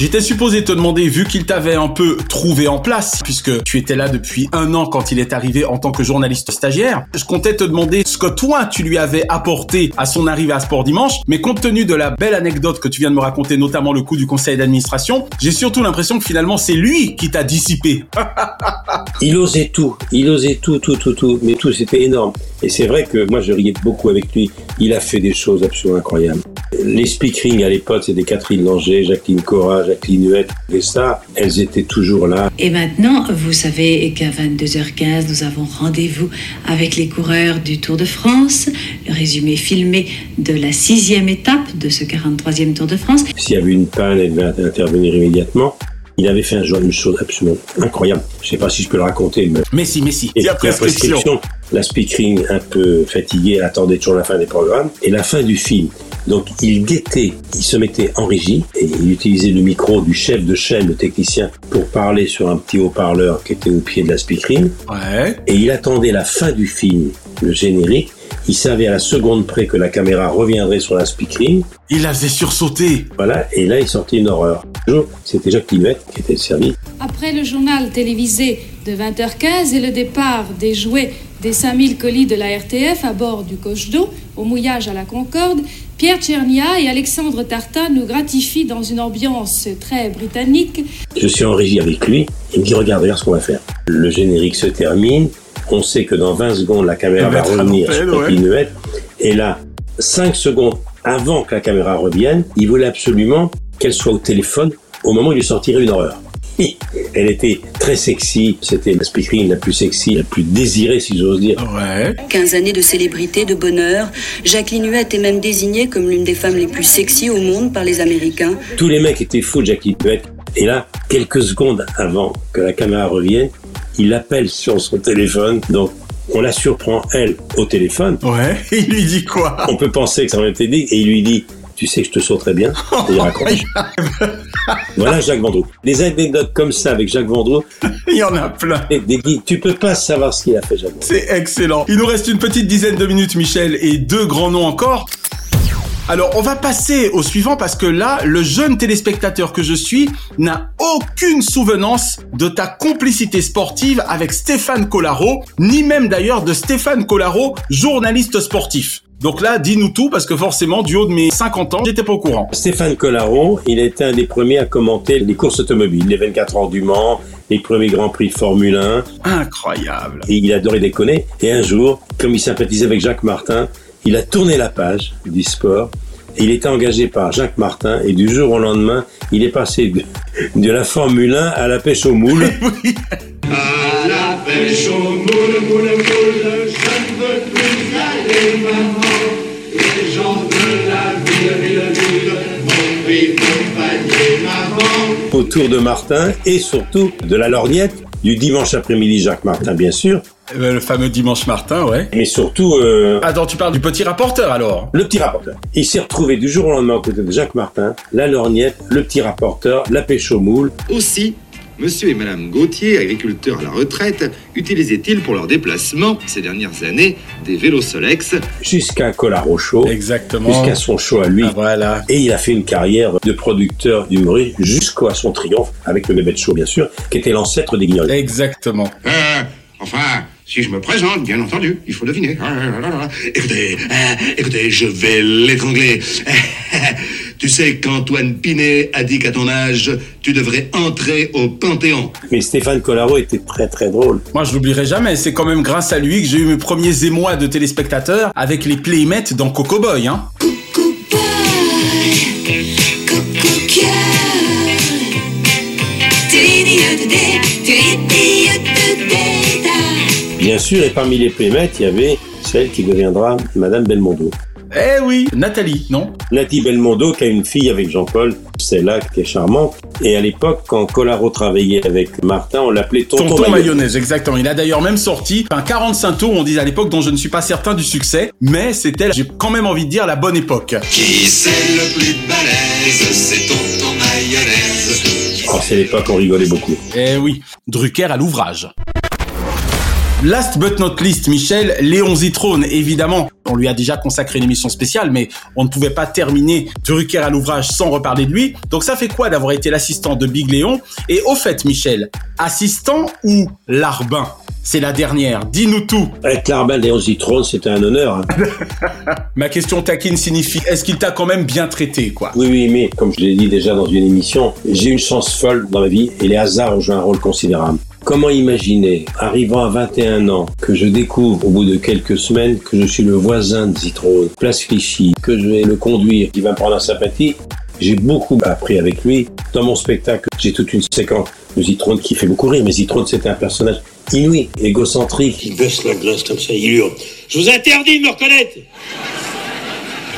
J'étais supposé te demander, vu qu'il t'avait un peu trouvé en place, puisque tu étais là depuis un an quand il est arrivé en tant que journaliste stagiaire, je comptais te demander ce que toi tu lui avais apporté à son arrivée à Sport Dimanche, mais compte tenu de la belle anecdote que tu viens de me raconter, notamment le coup du conseil d'administration, j'ai surtout l'impression que finalement c'est lui qui t'a dissipé. [LAUGHS] Il osait tout, il osait tout, tout, tout, tout, mais tout, c'était énorme. Et c'est vrai que moi, je riais beaucoup avec lui. Il a fait des choses absolument incroyables. Les speakerings à l'époque, c'était Catherine Langer, Jacqueline Cora, Jacqueline Huette, les stars, elles étaient toujours là. Et maintenant, vous savez qu'à 22h15, nous avons rendez-vous avec les coureurs du Tour de France, le résumé filmé de la sixième étape de ce 43e Tour de France. S'il y avait une panne, elle devait intervenir immédiatement. Il avait fait un genre une chose absolument incroyable. Je sais pas si je peux le raconter, mais. Mais si, mais si. Et Il y a la prescription. prescription, la speakering un peu fatiguée, elle attendait toujours la fin des programmes et la fin du film. Donc il guettait, il se mettait en régie et il utilisait le micro du chef de chaîne, le technicien, pour parler sur un petit haut-parleur qui était au pied de la speakering. Ouais. Et il attendait la fin du film, le générique. Il savait à la seconde près que la caméra reviendrait sur la speakering. Il la faisait sursauter. Voilà, et là il sortait une horreur. C'était Jacques Limuette qui était servi. Après le journal télévisé de 20h15 et le départ des jouets des 5000 colis de la RTF à bord du coche d'eau, au mouillage à la Concorde, Pierre Tchernia et Alexandre Tartin nous gratifient dans une ambiance très britannique. Je suis en régie avec lui. Il me dit Regarde, regarde ce qu'on va faire. Le générique se termine. On sait que dans 20 secondes, la caméra va revenir sur ouais. Et là, 5 secondes avant que la caméra revienne, il voulait absolument qu'elle soit au téléphone au moment où il lui sortirait une horreur. Elle était très sexy. C'était la speakerine la plus sexy, la plus désirée, si j'ose dire. Ouais. 15 années de célébrité, de bonheur. Jacqueline Huette est même désignée comme l'une des femmes les plus sexy au monde par les Américains. Tous les mecs étaient fous de Jackie Puette. Et là, quelques secondes avant que la caméra revienne, il appelle sur son téléphone. Donc, on la surprend, elle, au téléphone. Ouais, [LAUGHS] il lui dit quoi? On peut penser que ça aurait été dit. Et il lui dit, tu sais que je te sauterais bien. Et il raccroche. Voilà Jacques Vendroux. Des anecdotes comme ça avec Jacques Vendroux. Il y en a plein. Et des, tu peux pas savoir ce qu'il a fait, Jacques Vendroux. C'est excellent. Il nous reste une petite dizaine de minutes, Michel, et deux grands noms encore. Alors, on va passer au suivant parce que là, le jeune téléspectateur que je suis n'a aucune souvenance de ta complicité sportive avec Stéphane Collaro, ni même d'ailleurs de Stéphane Collaro, journaliste sportif. Donc là, dis-nous tout parce que forcément, du haut de mes 50 ans, j'étais pas au courant. Stéphane Collaro, il a été un des premiers à commenter les courses automobiles, les 24 heures du Mans, les premiers Grands Prix de Formule 1. Incroyable. Et il adorait déconner. Et un jour, comme il sympathisait avec Jacques Martin, il a tourné la page du sport. Et il était engagé par Jacques Martin et du jour au lendemain, il est passé de, de la Formule 1 à la pêche au moule. [LAUGHS] À la pêche au moule, moule, moule, je ne veux plus y aller, autour de Martin et surtout de la lorgnette du dimanche après-midi Jacques Martin, bien sûr. Euh, Le fameux dimanche Martin, ouais. Mais surtout... euh, Attends, tu parles du petit rapporteur alors Le petit rapporteur. Il s'est retrouvé du jour au lendemain aux côtés de Jacques Martin, la lorgnette, le petit rapporteur, la pêche au moule. Aussi, monsieur et madame Gauthier, agriculteurs à la retraite, utilisaient-ils pour leurs déplacements ces dernières années des vélos Solex jusqu'à Collaro Show. Exactement. Jusqu'à son show à lui. voilà. Et il a fait une carrière de producteur d'humoriste jusqu'à son triomphe avec le Bébé Show, bien sûr, qui était l'ancêtre des Guignols. Exactement. Euh, enfin, si je me présente, bien entendu, il faut deviner. Ah, là, là, là. Écoutez, euh, écoutez, je vais l'étrangler. Tu sais qu'Antoine Pinet a dit qu'à ton âge, tu devrais entrer au Panthéon. Mais Stéphane Collaro était très très drôle. Moi, je l'oublierai jamais. C'est quand même grâce à lui que j'ai eu mes premiers émois de téléspectateurs avec les playmates dans Coco Boy, hein. Bien sûr, et parmi les playmates, il y avait celle qui deviendra Madame Belmondo. Eh oui, Nathalie, non Nathalie Belmondo, qui a une fille avec Jean-Paul, c'est là qui est charmante. Et à l'époque, quand Colaro travaillait avec Martin, on l'appelait Tonton, Tonton Mayonnaise. mayonnaise, exactement. Il a d'ailleurs même sorti un 45 tours, on disait à l'époque, dont je ne suis pas certain du succès, mais c'était, j'ai quand même envie de dire, la bonne époque. Qui c'est le plus balèze? C'est tonton mayonnaise. Oh, c'est l'époque, on rigolait beaucoup. Eh oui, Drucker à l'ouvrage. Last but not least, Michel, Léon Zitrone, évidemment. On lui a déjà consacré une émission spéciale, mais on ne pouvait pas terminer Drucker à l'ouvrage sans reparler de lui. Donc ça fait quoi d'avoir été l'assistant de Big Léon? Et au fait, Michel, assistant ou larbin? C'est la dernière. Dis-nous tout. Avec Larbin Léon Zitrone, c'était un honneur. hein. [LAUGHS] Ma question taquine signifie, est-ce qu'il t'a quand même bien traité, quoi? Oui, oui, mais comme je l'ai dit déjà dans une émission, j'ai une chance folle dans ma vie et les hasards ont joué un rôle considérable. Comment imaginer, arrivant à 21 ans, que je découvre au bout de quelques semaines que je suis le voisin de Zitrone, place Clichy, que je vais le conduire, qui va me prendre en sympathie j'ai beaucoup appris avec lui. Dans mon spectacle, j'ai toute une séquence de Zitrone qui fait beaucoup rire, mais Zitrone, c'était un personnage inouï, égocentrique. Il baisse la glace comme ça, il hurle. Je vous interdis de me reconnaître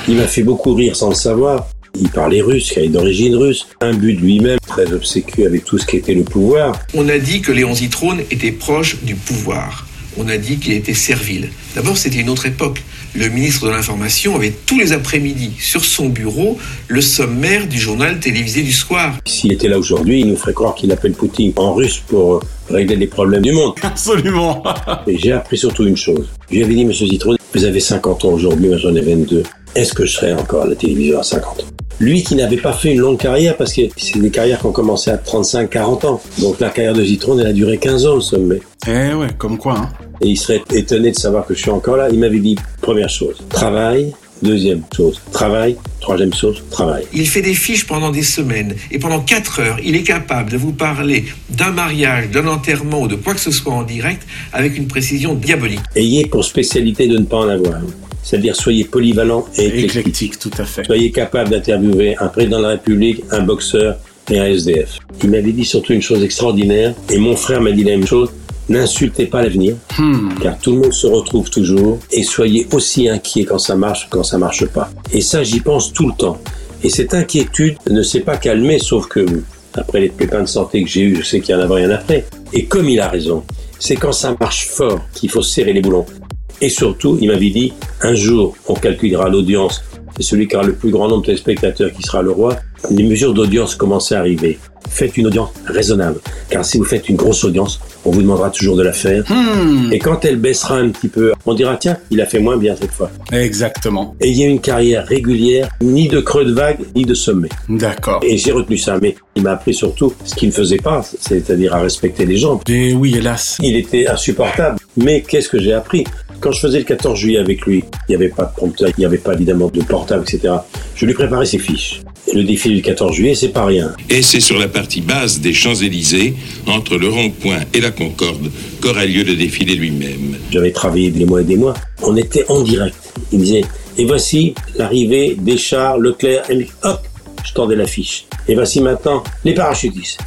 Il m'a fait beaucoup rire sans le savoir. Il parlait russe, car il est d'origine russe. Un but de lui-même, très obséquieux avec tout ce qui était le pouvoir. On a dit que Léon Zitrone était proche du pouvoir. On a dit qu'il était servile. D'abord, c'était une autre époque. Le ministre de l'Information avait tous les après-midi sur son bureau le sommaire du journal télévisé du soir. S'il était là aujourd'hui, il nous ferait croire qu'il appelle Poutine en russe pour euh, régler les problèmes du monde. Absolument. [LAUGHS] Et j'ai appris surtout une chose. Je lui avais dit, monsieur Zitrone, vous avez 50 ans aujourd'hui, moi j'en ai 22. Est-ce que je serai encore à la télévision à 50 ans? Lui qui n'avait pas fait une longue carrière, parce que c'est des carrières qui ont commencé à 35-40 ans. Donc la carrière de Zitrone, elle a duré 15 ans au sommet. Eh ouais, comme quoi, hein. Et il serait étonné de savoir que je suis encore là. Il m'avait dit, première chose, travail. Deuxième chose, travail. Troisième chose, travail. Il fait des fiches pendant des semaines et pendant 4 heures, il est capable de vous parler d'un mariage, d'un enterrement ou de quoi que ce soit en direct avec une précision diabolique. Ayez pour spécialité de ne pas en avoir. C'est-à-dire soyez polyvalent et éclectique. Éclectique, tout à fait. Soyez capable d'interviewer un président de la République, un boxeur et un SDF. Il m'avait dit surtout une chose extraordinaire, et mon frère m'a dit la même chose, n'insultez pas l'avenir, Hmm. car tout le monde se retrouve toujours, et soyez aussi inquiet quand ça marche que quand ça marche pas. Et ça, j'y pense tout le temps. Et cette inquiétude ne s'est pas calmée, sauf que, après les pépins de santé que j'ai eu, je sais qu'il y en a rien après. Et comme il a raison, c'est quand ça marche fort qu'il faut serrer les boulons. Et surtout, il m'avait dit, un jour, on calculera l'audience. C'est celui qui aura le plus grand nombre de téléspectateurs qui sera le roi. Les mesures d'audience commencent à arriver. Faites une audience raisonnable. Car si vous faites une grosse audience, on vous demandera toujours de la faire. Hmm. Et quand elle baissera un petit peu, on dira, tiens, il a fait moins bien cette fois. Exactement. Ayez une carrière régulière, ni de creux de vague, ni de sommet. D'accord. Et j'ai retenu ça, mais il m'a appris surtout ce qu'il ne faisait pas, c'est-à-dire à respecter les gens. Et oui, hélas. Il était insupportable. Mais qu'est-ce que j'ai appris? Quand je faisais le 14 juillet avec lui, il n'y avait pas de prompteur, il n'y avait pas évidemment de portable, etc. Je lui préparais ses fiches. Et le défilé du 14 juillet, c'est pas rien. Et c'est sur la partie basse des Champs-Élysées, entre le rond-point et la Concorde, qu'aura lieu le défilé lui-même. J'avais travaillé des mois et des mois. On était en direct. Il me disait, et voici l'arrivée des chars Leclerc, et hop, je tendais la fiche. Et voici maintenant les parachutistes.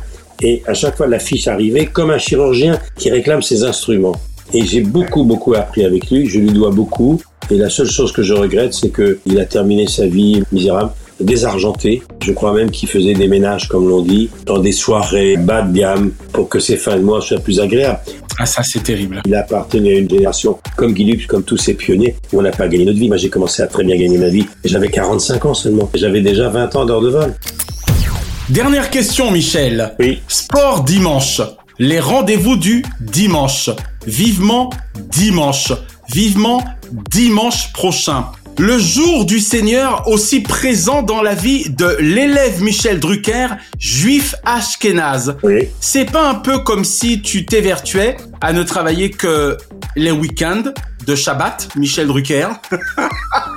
Et à chaque fois, la fiche arrivait comme un chirurgien qui réclame ses instruments. Et j'ai beaucoup, beaucoup appris avec lui. Je lui dois beaucoup. Et la seule chose que je regrette, c'est qu'il a terminé sa vie misérable, désargenté. Je crois même qu'il faisait des ménages, comme l'on dit, dans des soirées bas de gamme pour que ses fins de mois soient plus agréables. Ah, ça, c'est terrible. Il appartenait à une génération comme Guy comme tous ces pionniers, où on n'a pas gagné notre vie. Moi, j'ai commencé à très bien gagner ma vie. J'avais 45 ans seulement. J'avais déjà 20 ans d'heures de vol. Dernière question, Michel. Oui. Sport dimanche. Les rendez-vous du dimanche. Vivement dimanche. Vivement dimanche prochain. Le jour du Seigneur aussi présent dans la vie de l'élève Michel Drucker, juif ashkénaze. Oui. C'est pas un peu comme si tu t'évertuais à ne travailler que les week-ends de Shabbat, Michel Drucker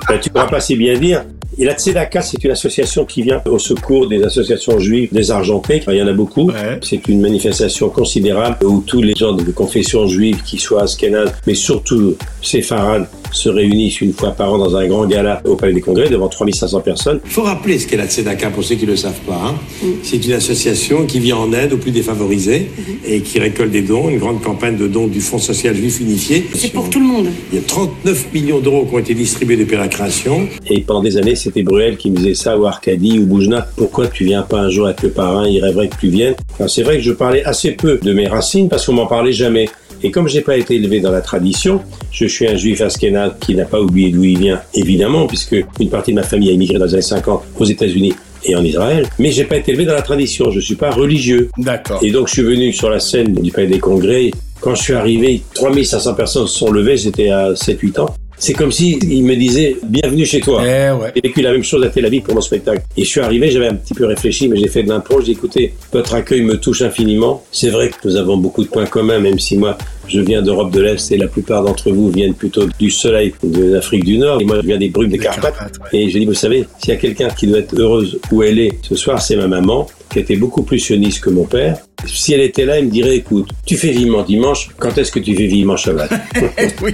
Ben, tu pourras pas si bien dire. Et la Tzedaka, c'est une association qui vient au secours des associations juives désargentées. Il y en a beaucoup. C'est une manifestation considérable où tous les gens de confession juive, qui soient askénazes, mais surtout séfarades, se réunissent une fois par an dans un grand gala au Palais des Congrès devant 3500 personnes. Il faut rappeler ce qu'est la Tzedaka pour ceux qui ne le savent pas. hein. C'est une association qui vient en aide aux plus défavorisés et qui récolte des dons, une grande campagne de dons du Fonds social juif unifié. C'est pour tout le monde. Il y a 39 millions d'euros qui ont été distribués depuis la création. Et pendant des années, c'était Bruel qui me disait ça, ou Arcadie, ou Boujna. Pourquoi tu viens pas un jour avec le parrain? Il rêverait que tu viennes. Enfin, c'est vrai que je parlais assez peu de mes racines parce qu'on m'en parlait jamais. Et comme j'ai pas été élevé dans la tradition, je suis un juif askénade qui n'a pas oublié d'où il vient, évidemment, puisque une partie de ma famille a immigré dans les années 50 aux États-Unis et en Israël. Mais j'ai pas été élevé dans la tradition. Je suis pas religieux. D'accord. Et donc, je suis venu sur la scène du Palais des Congrès. Quand je suis arrivé, 3500 personnes se sont levées. J'étais à 7-8 ans. C'est comme si ils me disaient bienvenue chez toi. J'ai vécu la même chose à Tel Aviv pour mon spectacle. Et je suis arrivé, j'avais un petit peu réfléchi, mais j'ai fait de l'impro. J'ai dit, écoutez, votre accueil me touche infiniment. C'est vrai que nous avons beaucoup de points communs, même si moi je viens d'Europe de l'Est et la plupart d'entre vous viennent plutôt du soleil de l'Afrique du Nord. Et moi je viens des brumes des Carpates. Et je dis, vous savez, s'il y a quelqu'un qui doit être heureuse où elle est ce soir, c'est ma maman, qui était beaucoup plus sioniste que mon père. Si elle était là, elle me dirait, écoute, tu fais vivement dimanche, quand est-ce que tu fais vivement Shabbat? [LAUGHS]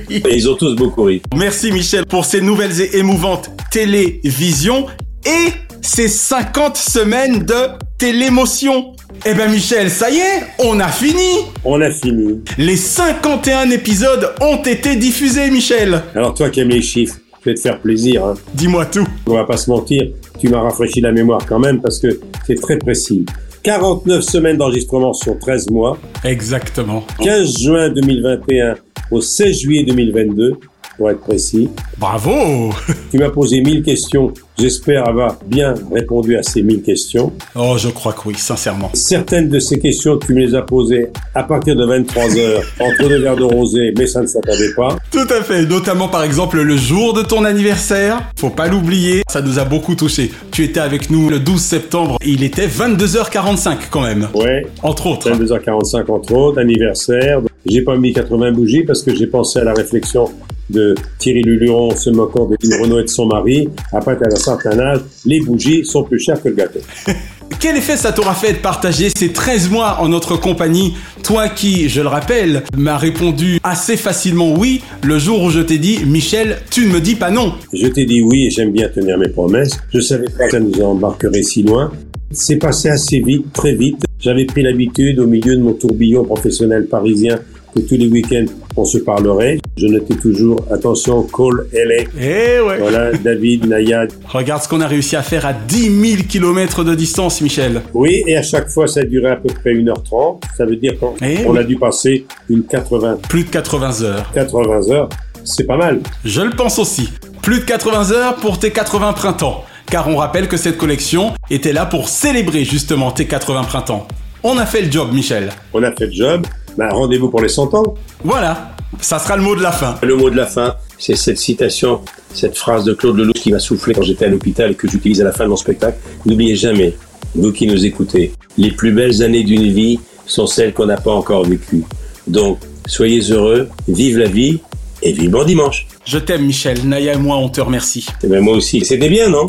Et ils ont tous beaucoup ri. Merci Michel pour ces nouvelles et émouvantes télévisions et ces 50 semaines de télémotion. Eh ben Michel, ça y est, on a fini On a fini. Les 51 épisodes ont été diffusés Michel Alors toi qui aimes les chiffres, je vais te faire plaisir. Hein. Dis-moi tout. On va pas se mentir, tu m'as rafraîchi la mémoire quand même parce que c'est très précis. 49 semaines d'enregistrement sur 13 mois. Exactement. 15 juin 2021 au 16 juillet 2022, pour être précis. Bravo Tu m'as posé 1000 questions. J'espère avoir bien répondu à ces 1000 questions. Oh, je crois que oui, sincèrement. Certaines de ces questions, tu me les as posées à partir de 23 heures, entre deux verres de rosé, mais ça ne s'attendait pas. Tout à fait, notamment par exemple le jour de ton anniversaire. Faut pas l'oublier, ça nous a beaucoup touché. Tu étais avec nous le 12 septembre, il était 22h45 quand même. Ouais. Entre autres. 22h45 entre autres, anniversaire. J'ai pas mis 80 bougies parce que j'ai pensé à la réflexion de Thierry Luluron se moquant de Lynn Renault et de son mari. Après, à un certain âge, les bougies sont plus chères que le gâteau. [LAUGHS] Quel effet ça t'aura fait de partager ces 13 mois en notre compagnie? Toi qui, je le rappelle, m'as répondu assez facilement oui le jour où je t'ai dit Michel, tu ne me dis pas non. Je t'ai dit oui et j'aime bien tenir mes promesses. Je savais pas que ça nous embarquerait si loin. C'est passé assez vite, très vite. J'avais pris l'habitude au milieu de mon tourbillon professionnel parisien que tous les week-ends on se parlerait. Je notais toujours attention call LA. Eh ouais. Voilà David Nayad. Regarde ce qu'on a réussi à faire à 10 000 km de distance, Michel. Oui, et à chaque fois ça durait à peu près 1h30. Ça veut dire qu'on Eh oui. a dû passer une 80, Plus de 80 heures. 80 heures. C'est pas mal. Je le pense aussi. Plus de 80 heures pour tes 80 printemps. Car on rappelle que cette collection était là pour célébrer justement tes 80 printemps. On a fait le job, Michel. On a fait le job. Bah, rendez-vous pour les 100 ans. Voilà, ça sera le mot de la fin. Le mot de la fin, c'est cette citation, cette phrase de Claude Lelouch qui m'a soufflé quand j'étais à l'hôpital et que j'utilise à la fin de mon spectacle. N'oubliez jamais, vous qui nous écoutez, les plus belles années d'une vie sont celles qu'on n'a pas encore vécues. Donc, soyez heureux, vive la vie et vive bon dimanche. Je t'aime, Michel. Naya et moi, on te remercie. Et ben moi aussi. C'était bien, non?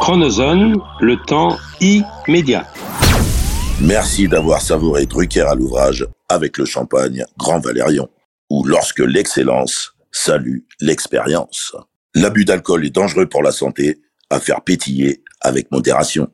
Chronozone, le temps immédiat. Merci d'avoir savouré Drucker à l'ouvrage avec le champagne Grand Valérion, ou lorsque l'excellence salue l'expérience. L'abus d'alcool est dangereux pour la santé, à faire pétiller avec modération.